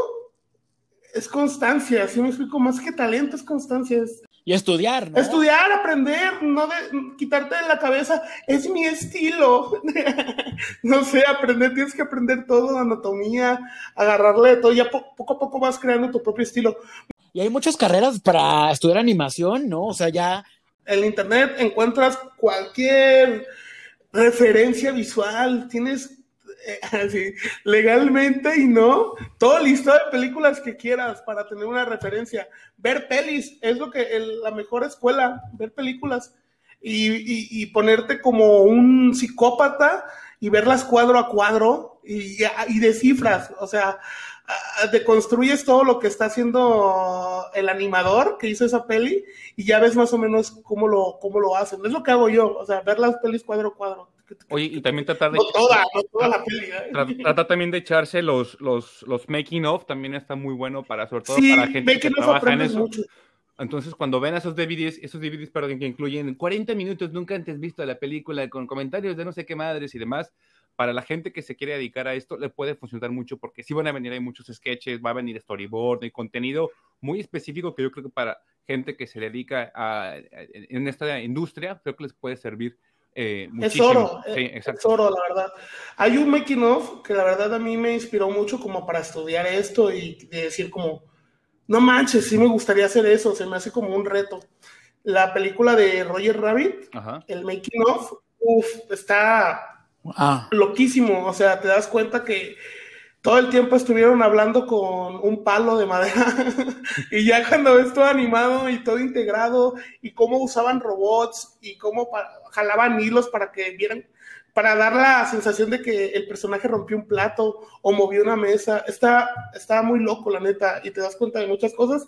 es constancia, ¿sí me explico? Más que talento es constancia, es, y estudiar, ¿no? Estudiar, aprender, no de, quitarte de la cabeza, es mi estilo. no sé, aprender, tienes que aprender todo, anatomía, agarrarle todo, ya poco a poco vas creando tu propio estilo. Y hay muchas carreras para estudiar animación, ¿no? O sea, ya... En internet encuentras cualquier referencia visual, tienes legalmente y no, todo listo de películas que quieras para tener una referencia. Ver pelis es lo que la mejor escuela, ver películas y, y, ponerte como un psicópata y verlas cuadro a cuadro y, y descifras, o sea, deconstruyes todo lo que está haciendo el animador que hizo esa peli y ya ves más o menos cómo lo, cómo lo hacen. Es lo que hago yo, o sea, ver las pelis cuadro a cuadro. Oye, y también tratar de... No toda, no toda la peli. ¿eh? Trata también de echarse los, los, los making of, también está muy bueno para, sobre todo para gente que trabaja en eso. Mucho. Entonces, cuando ven esos DVDs, esos DVDs, perdón, que incluyen 40 minutos nunca antes visto de la película, con comentarios de no sé qué madres y demás, para la gente que se quiere dedicar a esto, le puede funcionar mucho porque sí van a venir, hay muchos sketches, va a venir storyboard y contenido muy específico que yo creo que para gente que se dedica a, en esta industria, creo que les puede servir eh, es oro, eh, es oro, la verdad. Hay un making of que la verdad a mí me inspiró mucho como para estudiar esto y decir como, no manches, sí me gustaría hacer eso, se me hace como un reto. La película de Roger Rabbit, el making of, uff, está ah. loquísimo, o sea, te das cuenta que todo el tiempo estuvieron hablando con un palo de madera y ya cuando ves todo animado y todo integrado y cómo usaban robots y cómo jalaban hilos para que vieran, para dar la sensación de que el personaje rompió un plato o movió una mesa, está, está muy loco la neta y te das cuenta de muchas cosas.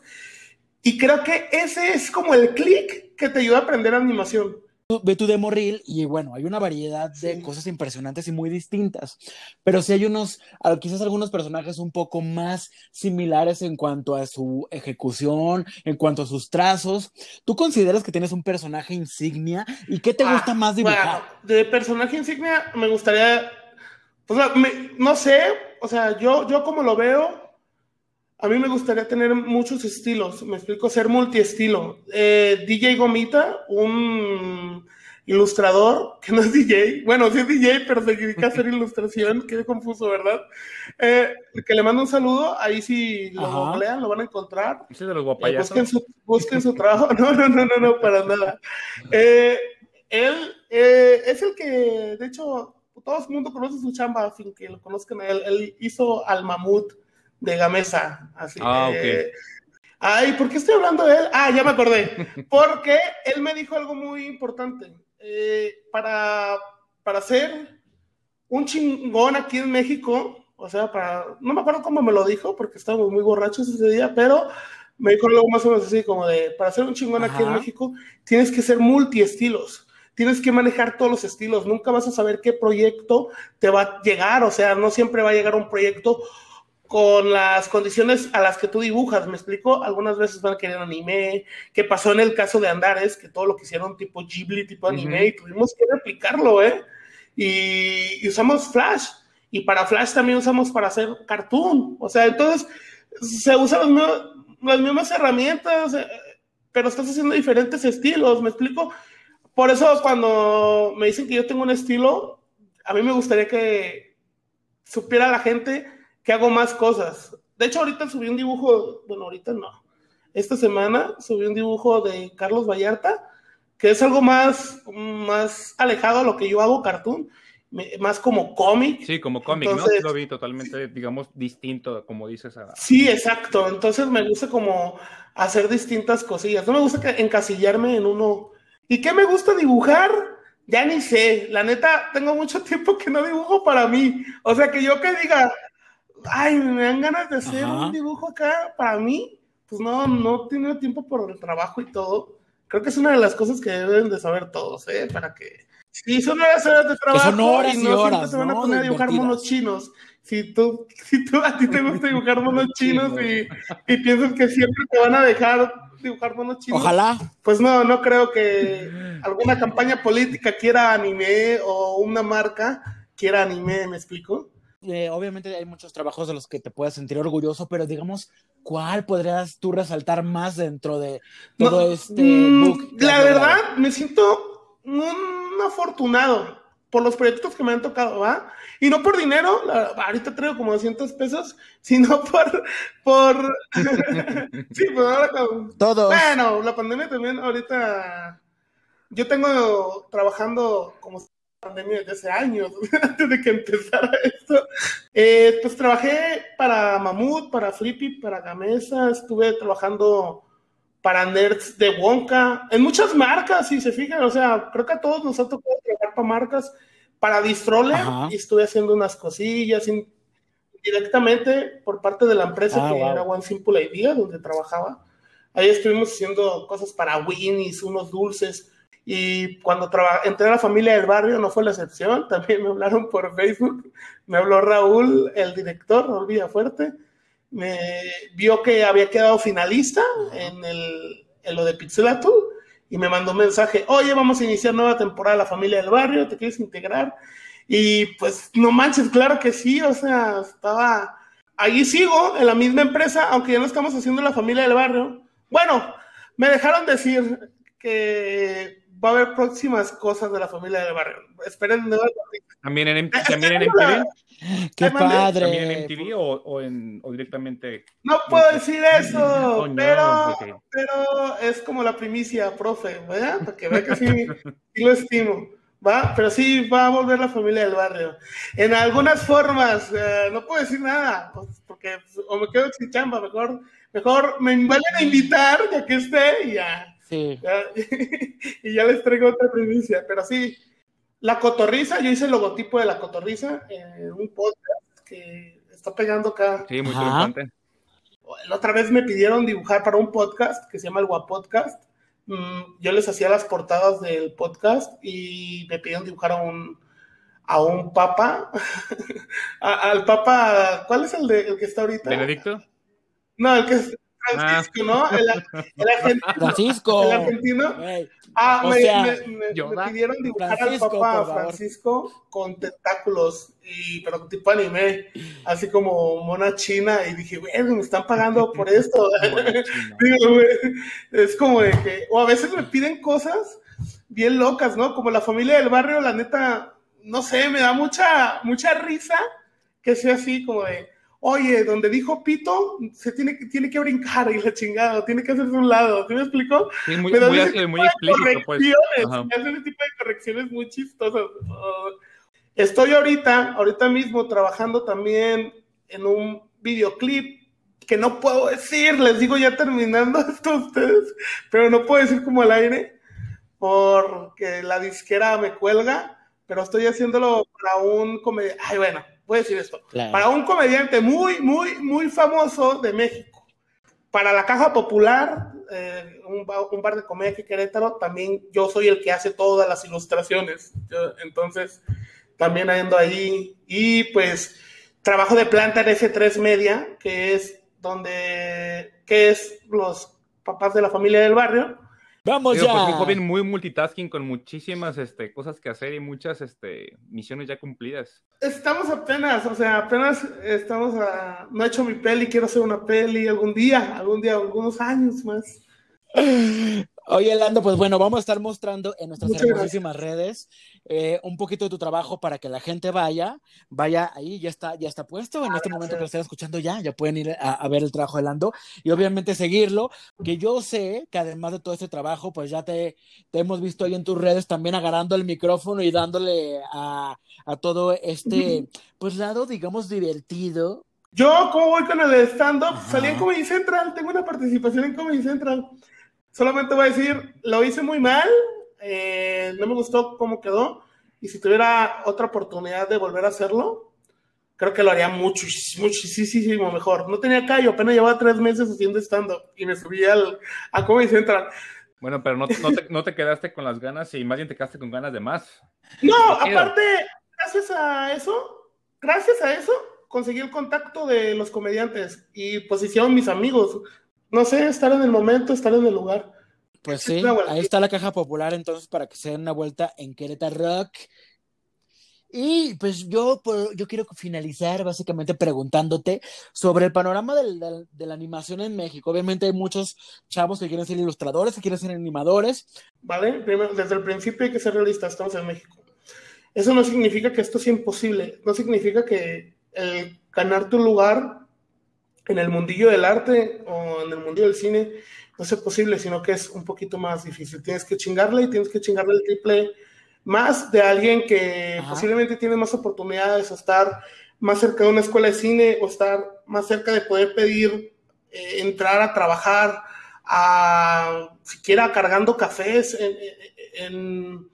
Y creo que ese es como el clic que te ayuda a aprender animación ve tu demo reel y bueno, hay una variedad de cosas impresionantes y muy distintas, pero sí hay unos, quizás algunos personajes un poco más similares en cuanto a su ejecución, en cuanto a sus trazos. ¿Tú consideras que tienes un personaje insignia y qué te ah, gusta más dibujar? de personaje insignia me gustaría, no sé, o sea, yo, yo como lo veo, a mí me gustaría tener muchos estilos, me explico, ser multiestilo. Eh, DJ Gomita, un ilustrador, que no es DJ, bueno, sí es DJ, pero se dedica a hacer ilustración, quedé confuso, ¿verdad? Eh, que le mando un saludo, ahí si lo googlean lo van a encontrar. Ese de los eh, busquen, su, busquen su trabajo, no, no, no, no, no, para nada. Eh, él es el que, de hecho, todo el mundo conoce su chamba, fin que lo conozcan él, él hizo al mamut de Gamesa, así ah, que... Ay, ¿por qué estoy hablando de él? Ah, ya me acordé. Porque él me dijo algo muy importante. Eh, para, para ser un chingón aquí en México, o sea, para, no me acuerdo cómo me lo dijo, porque estábamos muy borrachos ese día, pero me dijo algo más o menos así, como de, para ser un chingón aquí en México, tienes que ser multiestilos, tienes que manejar todos los estilos, nunca vas a saber qué proyecto te va a llegar, o sea, no siempre va a llegar un proyecto con las condiciones a las que tú dibujas, ¿me explico? Algunas veces van a querer anime, que pasó en el caso de Andares, que todo lo que hicieron tipo Ghibli, tipo anime, y tuvimos que replicarlo, ¿eh? Y, usamos Flash, y para Flash también usamos para hacer cartoon, o sea, entonces se usan las mismas, herramientas, eh, pero estás haciendo diferentes estilos, ¿me explico? Por eso cuando me dicen que yo tengo un estilo, a mí me gustaría que supiera la gente que hago más cosas. De hecho, ahorita subí un dibujo, bueno, ahorita no. Esta semana subí un dibujo de Carlos Vallarta, que es algo más, más alejado a lo que yo hago, cartoon, más como cómic. Sí, como cómic, ¿no? Lo vi totalmente, digamos, distinto, como dices. Sí, exacto. Entonces me gusta como hacer distintas cosillas. No me gusta encasillarme en uno. ¿Y qué me gusta dibujar? Ya ni sé. La neta, tengo mucho tiempo que no dibujo para mí. O sea, que yo que diga, ay, me dan ganas de hacer un dibujo acá para mí, pues no, no he tenido tiempo por el trabajo y todo. Creo que es una de las cosas que deben de saber todos, ¿eh? Para que... Si son horas, horas de trabajo son horas y, no horas, se van a poner a dibujar monos chinos. Si tú, si tú, a ti te gusta dibujar monos chinos y, y piensas que siempre te van a dejar dibujar monos chinos. Ojalá. Pues no, no creo que alguna campaña política quiera anime o una marca quiera anime, ¿me explico? Eh, obviamente hay muchos trabajos de los que te puedas sentir orgulloso, pero digamos, ¿cuál podrías tú resaltar más dentro de todo este mm, book? La verdad, me siento un afortunado por los proyectos que me han tocado, ¿va? Y no por dinero, ahorita traigo como 200 pesos, sino por, por, sí, pues ahora Todo. Bueno, la pandemia también, ahorita, yo tengo trabajando como pandemia desde hace años, antes de que empezara esto. Eh, pues trabajé para Mamut, para Flippy, para Gamesa, estuve trabajando para Nerds de Wonka, en muchas marcas, si se fijan, o sea, creo que a todos nos ha tocado trabajar para marcas, para Distroller, y estuve haciendo unas cosillas directamente por parte de la empresa ah, que era One Simple Idea, donde trabajaba. Ahí estuvimos haciendo cosas para Winnie's, unos dulces, y cuando entré a la familia del barrio no fue la excepción, también me hablaron por Facebook, me habló Raúl, el director, Raúl Villafuerte, me vio que había quedado finalista en, el, en lo de Pixelatul y me mandó un mensaje, oye, vamos a iniciar nueva temporada de La Familia del Barrio, ¿te quieres integrar? Y pues no manches, claro que sí, o sea, estaba... Allí sigo, en la misma empresa, aunque ya no estamos haciendo La Familia del Barrio. Bueno, me dejaron decir que va a haber próximas cosas de la familia del barrio. Esperen nuevas ¿También en, ¿también en MTV? ¡Qué padre! ¿También en MTV o, o, en, o directamente? No puedo decir eso, oh, pero, pero es como la primicia, profe, ¿verdad? Para que sí, sí lo estimo. ¿Va? Pero sí va a volver la familia del barrio. En algunas formas, eh, no puedo decir nada, pues, porque o me quedo sin chamba, mejor, mejor me vuelven a invitar ya que esté y ya Sí. y ya les traigo otra primicia, pero sí, la cotorriza, yo hice el logotipo de la cotorriza en un podcast que está pegando acá. Sí, muy interesante. La otra vez me pidieron dibujar para un podcast que se llama el Guapodcast. Mm, yo les hacía las portadas del podcast y me pidieron dibujar a un, a un papa, al papa, ¿cuál es el, de, el que está ahorita? ¿Benedicto? No, el que es Francisco, ¿no? El, argentino. Francisco. El argentino. Ah, me, pidieron dibujar al Papa Francisco con tentáculos, y, pero tipo anime, así como mona china, y dije, güey, me están pagando por esto. es como de que, o a veces me piden cosas bien locas, ¿no? Como la familia del barrio, la neta, no sé, me da mucha, mucha risa que sea así como de, oye, donde dijo Pito, se tiene, tiene que brincar y la chingada, tiene que hacerse un lado, ¿sí me explico? Sí, muy, Me muy, tipo muy explícito, pues. me hacen ese tipo de correcciones muy chistosas. Uh, estoy ahorita, ahorita mismo trabajando también en un videoclip que no puedo decir, les digo ya terminando esto a ustedes, pero no puedo decir como al aire porque la disquera me cuelga, pero estoy haciéndolo para un comediante, ay bueno, voy a decir esto, Claro. para un comediante muy, muy, muy famoso de México. Para la Caja Popular, eh, un, un bar de comedia aquí en Querétaro, también yo soy el que hace todas las ilustraciones. Yo- entonces, también ando ahí. Y pues, trabajo de planta en F3 Media, que es donde, que es los papás de la familia del barrio. Vamos Digo, ya. pues un joven muy multitasking con muchísimas este, cosas que hacer y muchas este, misiones ya cumplidas. Estamos apenas, o sea, apenas estamos a... No he hecho mi peli, quiero hacer una peli algún día, algún día, algunos años más. Oye, Lando, pues bueno, vamos a estar mostrando en nuestras Muchas hermosísimas redes eh, un poquito de tu trabajo para que la gente vaya, vaya ahí, ya está, ya está puesto. En este momento que lo estén escuchando ya, ya pueden ir a, a ver el trabajo de Lando y obviamente seguirlo, que yo sé que además de todo este trabajo, pues ya te, te hemos visto ahí en tus redes también agarrando el micrófono y dándole a, a todo este, pues lado, digamos, divertido. Yo, ¿cómo voy con el stand-up? Salí en Comedy Central, tengo una participación en Comedy Central. Solamente voy a decir, lo hice muy mal, eh, no me gustó cómo quedó, y si tuviera otra oportunidad de volver a hacerlo, creo que lo haría mucho, muchísimo mejor. No tenía callo, apenas llevaba tres meses haciendo stand-up y me subí al, a Comedy Central. Bueno, pero no, no, te, no te quedaste con las ganas y más bien te quedaste con ganas de más. No, aparte, gracias a eso, gracias a eso, conseguí el contacto de los comediantes y pues hicieron mis amigos. No sé, estar en el momento, estar en el lugar. Pues Sí, ahí está la caja popular entonces para que se den una vuelta en Querétaro Rock. Y pues yo, yo quiero finalizar básicamente preguntándote sobre el panorama del- del- de la animación en México. Obviamente hay muchos chavos que quieren ser ilustradores, que quieren ser animadores. ¿Vale? Primero, desde el principio hay que ser realistas, estamos en México. Eso no significa que esto sea imposible, no significa que el ganar tu lugar en el mundillo del arte o en el mundillo del cine no sea posible, sino que es un poquito más difícil. Tienes que chingarle y tienes que chingarle el triple más de alguien que Ajá. posiblemente tiene más oportunidades o estar más cerca de una escuela de cine o estar más cerca de poder pedir eh, entrar a trabajar a siquiera cargando cafés en, en,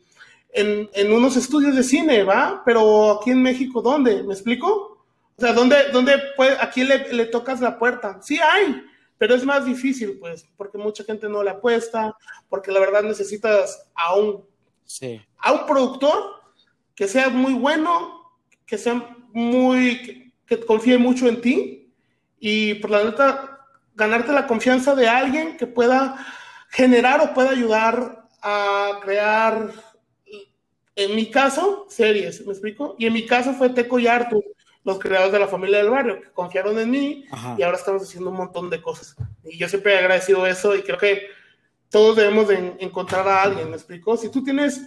en, en unos estudios de cine, ¿va? Pero aquí en México, ¿dónde? ¿Me explico? O sea, ¿dónde, dónde puede, a quién le, le tocas la puerta? Sí hay, pero es más difícil, pues, porque mucha gente no le apuesta, porque la verdad necesitas a un, Sí. a un productor que sea muy bueno, que sea muy, que, que confíe mucho en ti y por la neta, ganarte la confianza de alguien que pueda generar o pueda ayudar a crear, en mi caso, series, ¿me explico? Y en mi caso fue Teco y Artur, los creadores de la familia del barrio, que confiaron en mí Ajá. y ahora estamos haciendo un montón de cosas. Y yo siempre he agradecido eso y creo que todos debemos de en- encontrar a alguien, ¿me explico? Si tú tienes,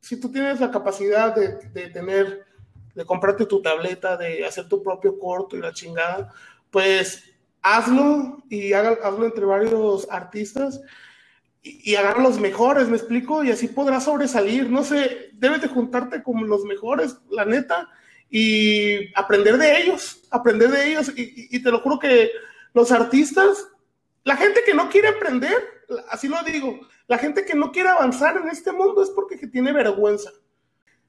si tú tienes la capacidad de, de tener, de comprarte tu tableta, de hacer tu propio corto y la chingada, pues hazlo y haga- hazlo entre varios artistas y, y agarra los mejores, ¿me explico? Y así podrás sobresalir, no sé, debes de juntarte con los mejores, la neta, y aprender de ellos, aprender de ellos, y, te lo juro que los artistas, la gente que no quiere aprender, así lo digo, la gente que no quiere avanzar en este mundo es porque que tiene vergüenza.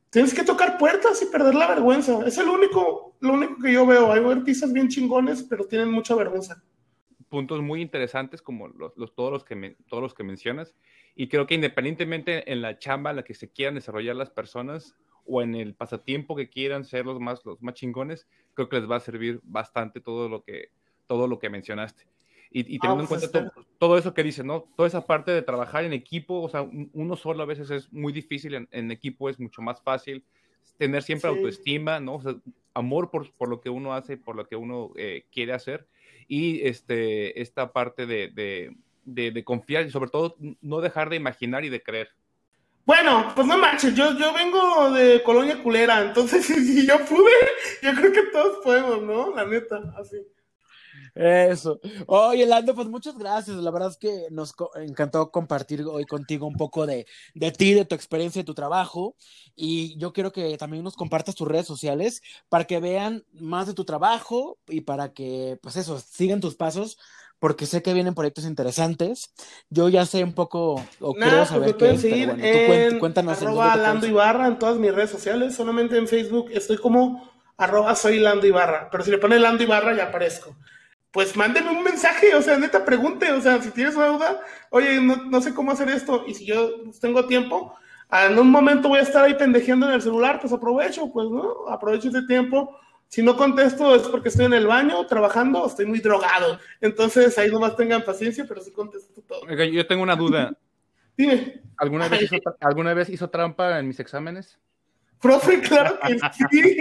Tienes que tocar puertas y perder la vergüenza. Es el único, lo único que yo veo. Hay artistas bien chingones, pero tienen mucha vergüenza. puntos muy interesantes como los, todos, los que todos los que mencionas y creo que independientemente en la chamba en la que se quieran desarrollar las personas o en el pasatiempo que quieran ser los más los más chingones creo que les va a servir bastante todo lo que todo lo que mencionaste. Y, y teniendo en pues, cuenta to- todo eso que dices no toda esa parte de trabajar en equipo o sea un- uno solo a veces es muy difícil en, en equipo es mucho más fácil tener siempre Sí. autoestima no O sea, amor por, por lo que uno hace por lo que uno eh, quiere hacer. Y este, esta parte de, de, de, de confiar y sobre todo no dejar de imaginar y de creer. Bueno, pues no manches, yo, yo vengo de Colonia Culera, entonces si yo pude, yo creo que todos podemos, ¿no? La neta, así. Eso. Oye, Lando, pues muchas gracias. La verdad es que nos encantó compartir hoy contigo un poco de, de, ti, de tu experiencia, de tu trabajo. Y yo quiero que también nos compartas tus redes sociales para que vean más de tu trabajo y para que, pues eso, sigan tus pasos, porque sé que vienen proyectos interesantes. Yo ya sé un poco, o nah, creo pues saber qué seguir bueno, en cuéntanos arroba Lando Ibarra en todas mis redes sociales, solamente en Facebook estoy como arroba soy Lando Ibarra, pero si le pone Lando Ibarra ya aparezco pues mándeme un mensaje, o sea, neta, pregunte, o sea, si tienes una duda, oye, no, sé cómo hacer esto, y si yo pues, tengo tiempo, en un momento voy a estar ahí pendejeando en el celular, pues aprovecho, pues, ¿no? Aprovecho ese tiempo. Si no contesto es porque estoy en el baño trabajando o estoy muy drogado. Entonces ahí nomás tengan paciencia, pero sí contesto todo. yo tengo una duda. Dime. ¿Alguna vez, hizo, ¿Alguna vez hizo trampa en mis exámenes? Profe, claro que sí.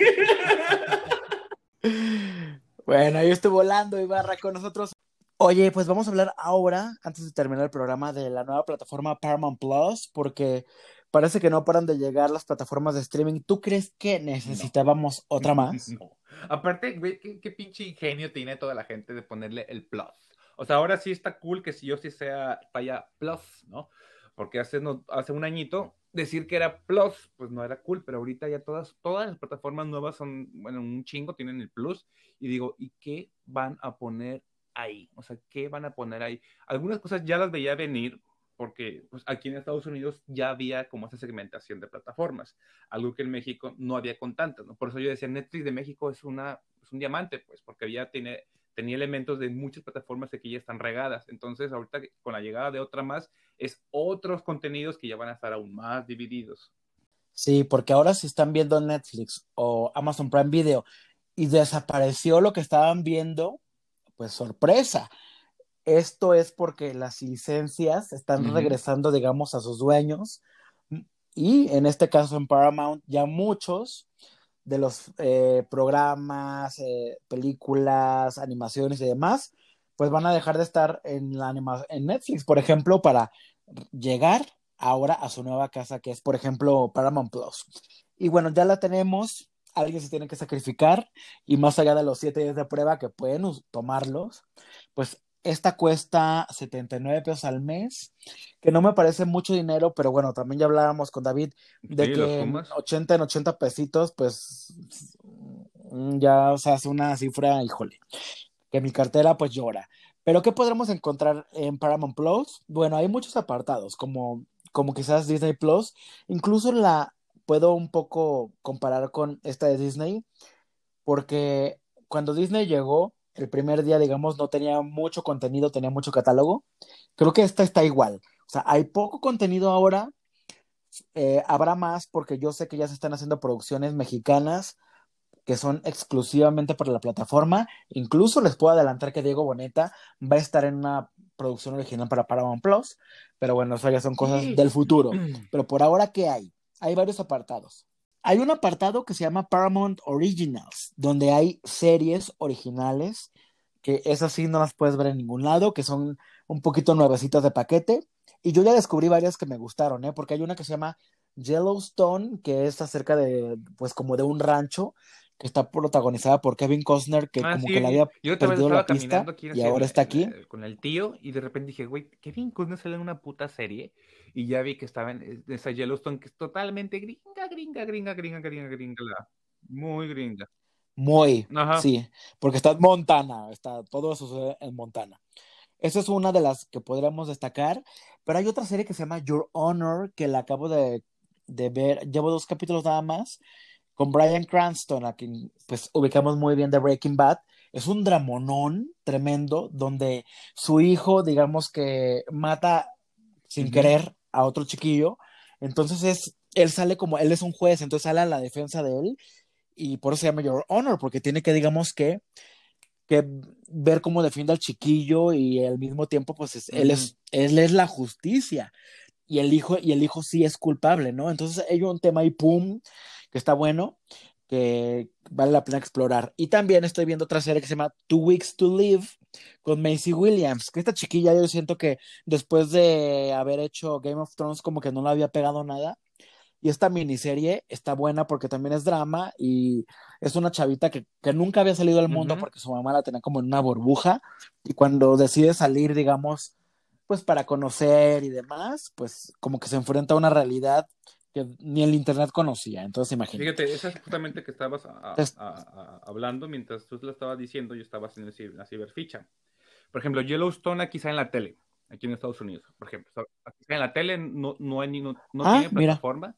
Bueno, ahí estoy volando Ibarra con nosotros. Oye, pues vamos a hablar ahora, antes de terminar el programa, de la nueva plataforma Paramount Plus, porque parece que no paran de llegar las plataformas de streaming. ¿Tú crees que necesitábamos otra más? Aparte, ¿qué, pinche ingenio tiene toda la gente de ponerle el plus. O sea, ahora sí está cool que si yo sí sea talla plus, ¿no? Porque hace, no, hace un añito decir que era Plus, pues no era cool, pero ahorita ya todas, todas las plataformas nuevas son, bueno, un chingo tienen el Plus, y digo, ¿y qué van a poner ahí? O sea, ¿qué van a poner ahí? Algunas cosas ya las veía venir, porque pues, aquí en Estados Unidos ya había como esa segmentación de plataformas, algo que en México no había con tantas, ¿no? Por eso yo decía, Netflix de México es, una, es un diamante, pues, porque ya tiene, tenía elementos de muchas plataformas que ya están regadas. Entonces, ahorita con la llegada de otra más, es otros contenidos que ya van a estar aún más divididos. Sí, porque ahora si están viendo Netflix o Amazon Prime Video y desapareció lo que estaban viendo, pues sorpresa. Esto es porque las licencias están regresando, digamos, a sus dueños. Y en este caso en Paramount, ya muchos de los eh, programas, eh, películas, animaciones y demás, pues van a dejar de estar en, la en Netflix, por ejemplo, para llegar ahora a su nueva casa, que es, por ejemplo, Paramount Plus. Y bueno, ya la tenemos, alguien se tiene que sacrificar y más allá de los siete días de prueba que pueden tomarlos, pues esta cuesta 79 pesos al mes, que no me parece mucho dinero, pero bueno, también ya hablábamos con David de que en 80 en 80 pesitos, pues mm, ya, o sea, hace una cifra, híjole, que mi cartera pues llora. Pero ¿qué podremos encontrar en Paramount Plus? Bueno, hay muchos apartados, como, como quizás Disney Plus, incluso la puedo un poco comparar con esta de Disney, porque cuando Disney llegó, el primer día, digamos, no tenía mucho contenido, tenía mucho catálogo. Creo que esta está igual. O sea, hay poco contenido ahora, eh, habrá más porque yo sé que ya se están haciendo producciones mexicanas que son exclusivamente para la plataforma. Incluso les puedo adelantar que Diego Boneta va a estar en una producción original para Paramount Plus, pero bueno, eso ya son cosas del futuro. Pero por ahora, ¿qué hay? Hay varios apartados. Hay un apartado que se llama Paramount Originals, donde hay series originales, que esas sí no las puedes ver en ningún lado, que son un poquito nuevecitas de paquete. Y yo ya descubrí varias que me gustaron, ¿eh? Porque hay una que se llama Yellowstone, que es acerca de, pues como de un rancho, que está protagonizada por Kevin Costner, que ah, como que la había yo perdido la pista y ahora está aquí. con el tío, y de repente dije, güey, Kevin Costner sale en una puta serie, y ya vi que estaba en esa Yellowstone, que es totalmente gringa, gringa, gringa, gringa, gringa, gringa, muy gringa. Muy, sí, porque está en Montana, está, todo eso en Montana. Esa es una de las que podríamos destacar, pero hay otra serie que se llama Your Honor, que la acabo de, de ver, llevo dos capítulos nada más, con Brian Cranston, a quien pues ubicamos muy bien de Breaking Bad. Es un dramonón tremendo donde su hijo, digamos que mata sin querer a otro chiquillo. Entonces es, él sale como, él es un juez, entonces sale a la defensa de él y por eso se llama Your Honor, porque tiene que, digamos que, que ver cómo defiende al chiquillo y al mismo tiempo, pues él, es, él es la justicia y el hijo, y el hijo sí es culpable, ¿no? Entonces hay un tema y pum, que está bueno, que vale la pena explorar. Y también estoy viendo otra serie que se llama Two Weeks to Live con Macy Williams, que esta chiquilla yo siento que después de haber hecho Game of Thrones como que no le había pegado nada. Y esta miniserie está buena porque también es drama y es una chavita que, que nunca había salido al mundo porque su mamá la tenía como en una burbuja y cuando decide salir, digamos, pues para conocer y demás, pues como que se enfrenta a una realidad que ni el internet conocía. Entonces, imagínate. Fíjate, esa es justamente que estabas a- a- Es- a- a- hablando mientras tú lo estabas diciendo, yo estaba haciendo ci- la ciberficha. Por ejemplo, Yellowstone aquí está en la tele, aquí en Estados Unidos, por ejemplo. Aquí está en la tele, no, no, hay ni- no, no Ah, tiene mira. plataforma,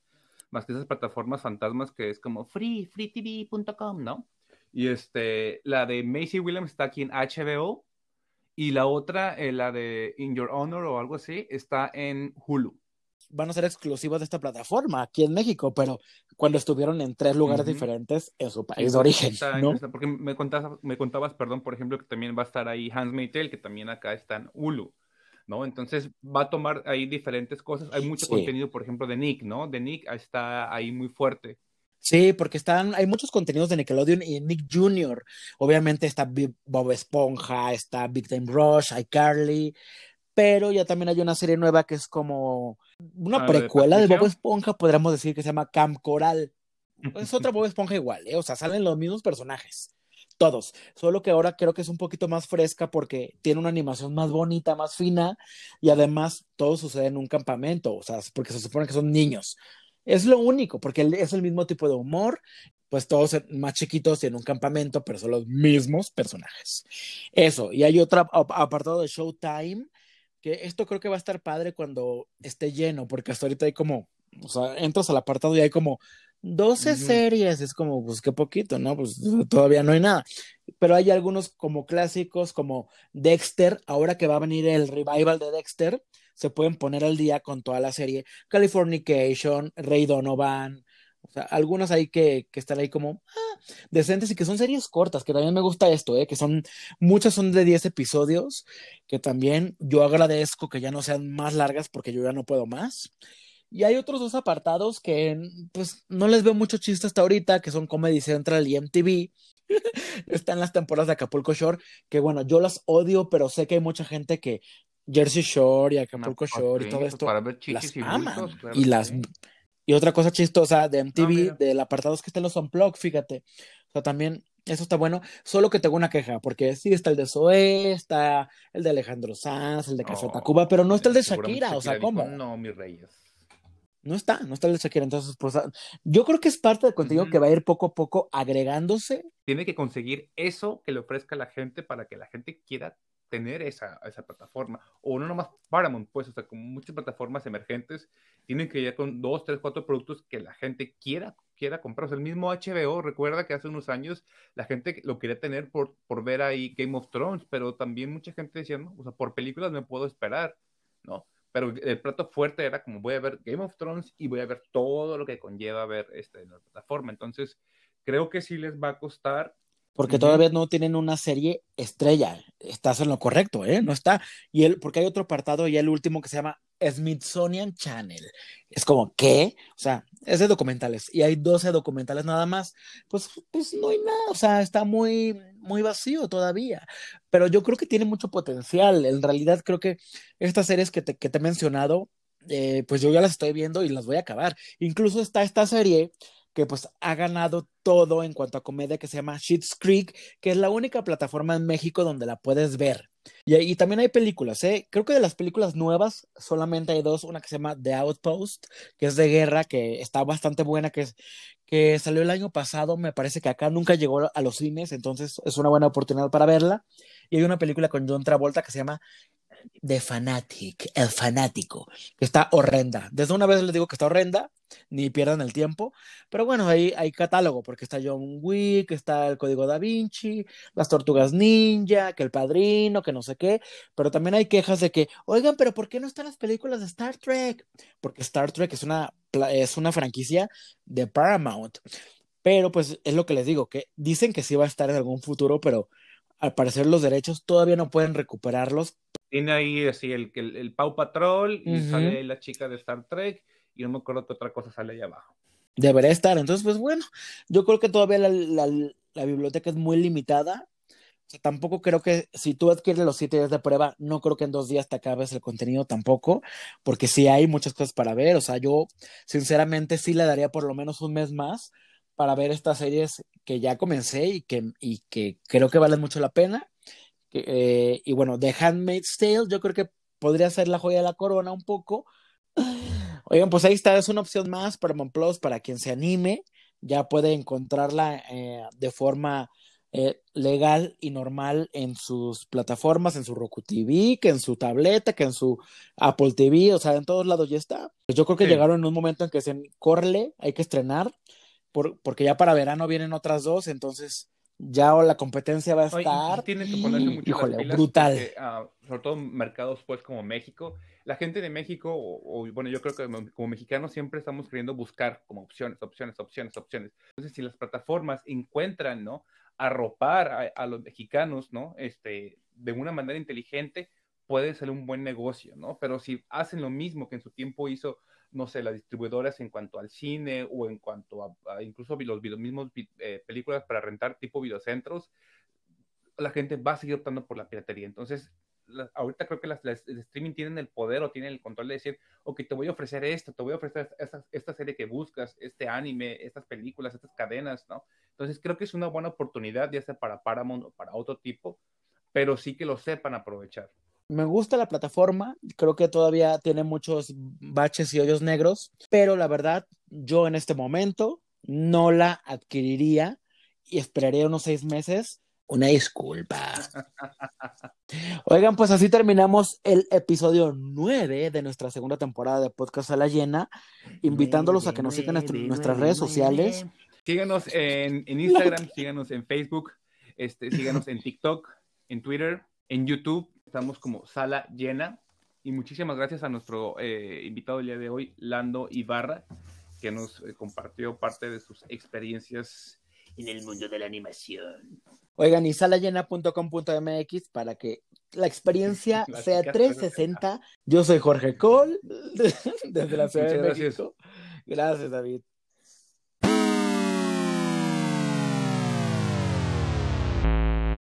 más que esas plataformas fantasmas que es como free, freetv.com, ¿no? Y este, la de Macy Williams está aquí en HBO y la otra, eh, la de In Your Honor o algo así, está en Hulu. Van a ser exclusivos de esta plataforma aquí en México, pero cuando estuvieron en tres lugares diferentes en su país de origen, está- ¿no? porque me contabas, me contabas, perdón, por ejemplo, que también va a estar ahí Hans Tale, que también acá está en Hulu, ¿no? Entonces va a tomar ahí diferentes cosas. Hay mucho Sí. contenido, por ejemplo, de Nick, ¿no? De Nick está ahí muy fuerte. Sí, porque están, hay muchos contenidos de Nickelodeon y Nick Jr. Obviamente está Bob Esponja, está Big Time Rush, iCarly, pero ya también hay una serie nueva que es como una Ah, ¿de precuela de Bob Patricio? Esponja, podríamos decir que se llama Camp Coral. Es otra Bob Esponja igual, ¿eh? O sea, salen los mismos personajes. Todos. Solo que ahora creo que es un poquito más fresca porque tiene una animación más bonita, más fina y además todo sucede en un campamento, o sea, porque se supone que son niños. Es lo único, porque es el mismo tipo de humor, pues todos más chiquitos en un campamento, pero son los mismos personajes. Eso, y hay otro ap- apartado de Showtime, que esto creo que va a estar padre cuando esté lleno, porque hasta ahorita hay como, o sea, entras al apartado y hay como 12 Ujú. series, es como, pues qué poquito, ¿no? Pues todavía no hay nada. Pero hay algunos como clásicos, como Dexter, ahora que va a venir el revival de Dexter, se pueden poner al día con toda la serie. Californication, Ray Donovan, o sea, algunas hay que, que están ahí como ah, decentes y que son series cortas, que también me gusta esto, ¿eh? que son, muchas son de 10 episodios, que también yo agradezco que ya no sean más largas porque yo ya no puedo más. Y hay otros dos apartados que pues no les veo mucho chiste hasta ahorita, que son Comedy Central y MTV. Están las temporadas de Acapulco Shore, que bueno, yo las odio, pero sé que hay mucha gente que Jersey Shore y Acapulco No, Shore y todo pues esto para ver las y aman. bultos, claro y las sí. Y otra cosa chistosa de MTV, del apartado es que están los unplugged, fíjate. O sea, también eso está bueno, solo que tengo una queja, porque sí está el de Zoé, está el de Alejandro Sanz, el de Café Oh, Tacuba, pero no está el de seguramente Shakira, o sea, dijo, ¿cómo? no, mis reyes. No está, no está el de Shakira. Entonces, pues ah, yo creo que es parte del contenido que va a ir poco a poco agregándose. Tiene que conseguir eso que le ofrezca a la gente para que la gente quiera tener esa, esa plataforma. O no nomás Paramount, pues, o sea, como muchas plataformas emergentes tienen que ir con dos, tres, cuatro productos que la gente quiera, quiera comprar. O sea, el mismo HBO, recuerda que hace unos años la gente lo quería tener por, por ver ahí Game of Thrones, pero también mucha gente decía, no, o sea, por películas me puedo esperar, ¿no? Pero el plato fuerte era como voy a ver Game of Thrones y voy a ver todo lo que conlleva ver este, en la plataforma. Entonces, creo que sí les va a costar Porque todavía no tienen una serie estrella. Estás en lo correcto, ¿eh? No está. Y el, porque hay otro apartado, y el último que se llama Smithsonian Channel. Es como, ¿qué? O sea, es de documentales. Y hay 12 documentales nada más. Pues, pues no hay nada. O sea, está muy, muy vacío todavía. Pero yo creo que tiene mucho potencial. En realidad, creo que estas series que te, que te he mencionado, eh, pues yo ya las estoy viendo y las voy a acabar. Incluso está esta serie que pues ha ganado todo en cuanto a comedia que se llama Schitt's Creek, que es la única plataforma en México donde la puedes ver. Y, y también hay películas, ¿eh? Creo que de las películas nuevas solamente hay dos, una que se llama The Outpost, que es de guerra, que está bastante buena, que, es, que salió el año pasado, me parece que acá nunca llegó a los cines, entonces es una buena oportunidad para verla. Y hay una película con John Travolta que se llama The Fanatic, el fanático, que está horrenda. Desde una vez les digo que está horrenda, ni pierdan el tiempo, pero bueno, ahí hay catálogo, porque está John Wick, está el Código Da Vinci, las Tortugas Ninja, que el Padrino, que no sé qué, pero también hay quejas de que, oigan, pero ¿por qué no están las películas de Star Trek? Porque Star Trek es una, es una franquicia de Paramount, pero pues es lo que les digo, que dicen que sí va a estar en algún futuro, pero al parecer los derechos todavía no pueden recuperarlos tiene ahí así el, el, el Pau Patrol y Ujú. sale ahí la chica de Star Trek y no me acuerdo qué otra cosa sale ahí abajo. debería estar. Entonces, pues bueno, yo creo que todavía la, la, la biblioteca es muy limitada. O sea, tampoco creo que si tú adquieres los siete días de prueba, no creo que en dos días te acabes el contenido tampoco, porque sí hay muchas cosas para ver. O sea, yo sinceramente sí le daría por lo menos un mes más para ver estas series que ya comencé y que, y que creo que valen mucho la pena. Eh, y bueno, The Handmaid's Tale, yo creo que podría ser la joya de la corona un poco. Oigan, pues ahí está, es una opción más para Plus para quien se anime. Ya puede encontrarla eh, de forma eh, legal y normal en sus plataformas, en su Roku TV, que en su tableta, que en su Apple TV, o sea, en todos lados ya está. Pues yo creo que Sí. llegaron en un momento en que se corre, hay que estrenar, por- porque ya para verano vienen otras dos, entonces ya la competencia va a estar. tienen que ponerse mucho Híjole, las pilas brutal. porque, ah, sobre todo en mercados pues como México, la gente de México, o, o, bueno, yo creo que como, como mexicanos siempre estamos queriendo buscar como opciones, opciones, opciones, opciones. Entonces, si las plataformas encuentran, ¿no? Arropar a, a los mexicanos, ¿no? Este, de una manera inteligente, puede ser un buen negocio, ¿no? Pero si hacen lo mismo que en su tiempo hizo, no sé, las distribuidoras en cuanto al cine o en cuanto a, a incluso los, mismos eh, películas para rentar tipo videocentros, la gente va a seguir optando por la piratería. Entonces, la, ahorita creo que las, las, el streaming tienen el poder o tienen el control de decir, ok, te voy a ofrecer esto, te voy a ofrecer esta, esta serie que buscas, este anime, estas películas, estas cadenas, ¿no? Entonces, creo que es una buena oportunidad, ya sea para Paramount o para otro tipo, pero sí que lo sepan aprovechar. Me gusta la plataforma, creo que todavía tiene muchos baches y hoyos negros, pero la verdad, yo en este momento no la adquiriría y esperaría unos seis meses. Una disculpa. Oigan, pues así terminamos el episodio 9 de nuestra segunda temporada de Podcast a la Llena, invitándolos a que nos sigan en nuestras redes sociales. Síganos en, en Instagram, síganos en Facebook, este, síganos en TikTok, en Twitter, en YouTube. Estamos como Sala Llena. Y muchísimas gracias a nuestro eh, invitado el día de hoy, Lando Ibarra, que nos eh, compartió parte de sus experiencias en el mundo de la animación. Oigan, y salallena.com.mx para que la experiencia La sea chica 360. Yo soy Jorge Cole, desde la Ciudad de. México. Gracias, David.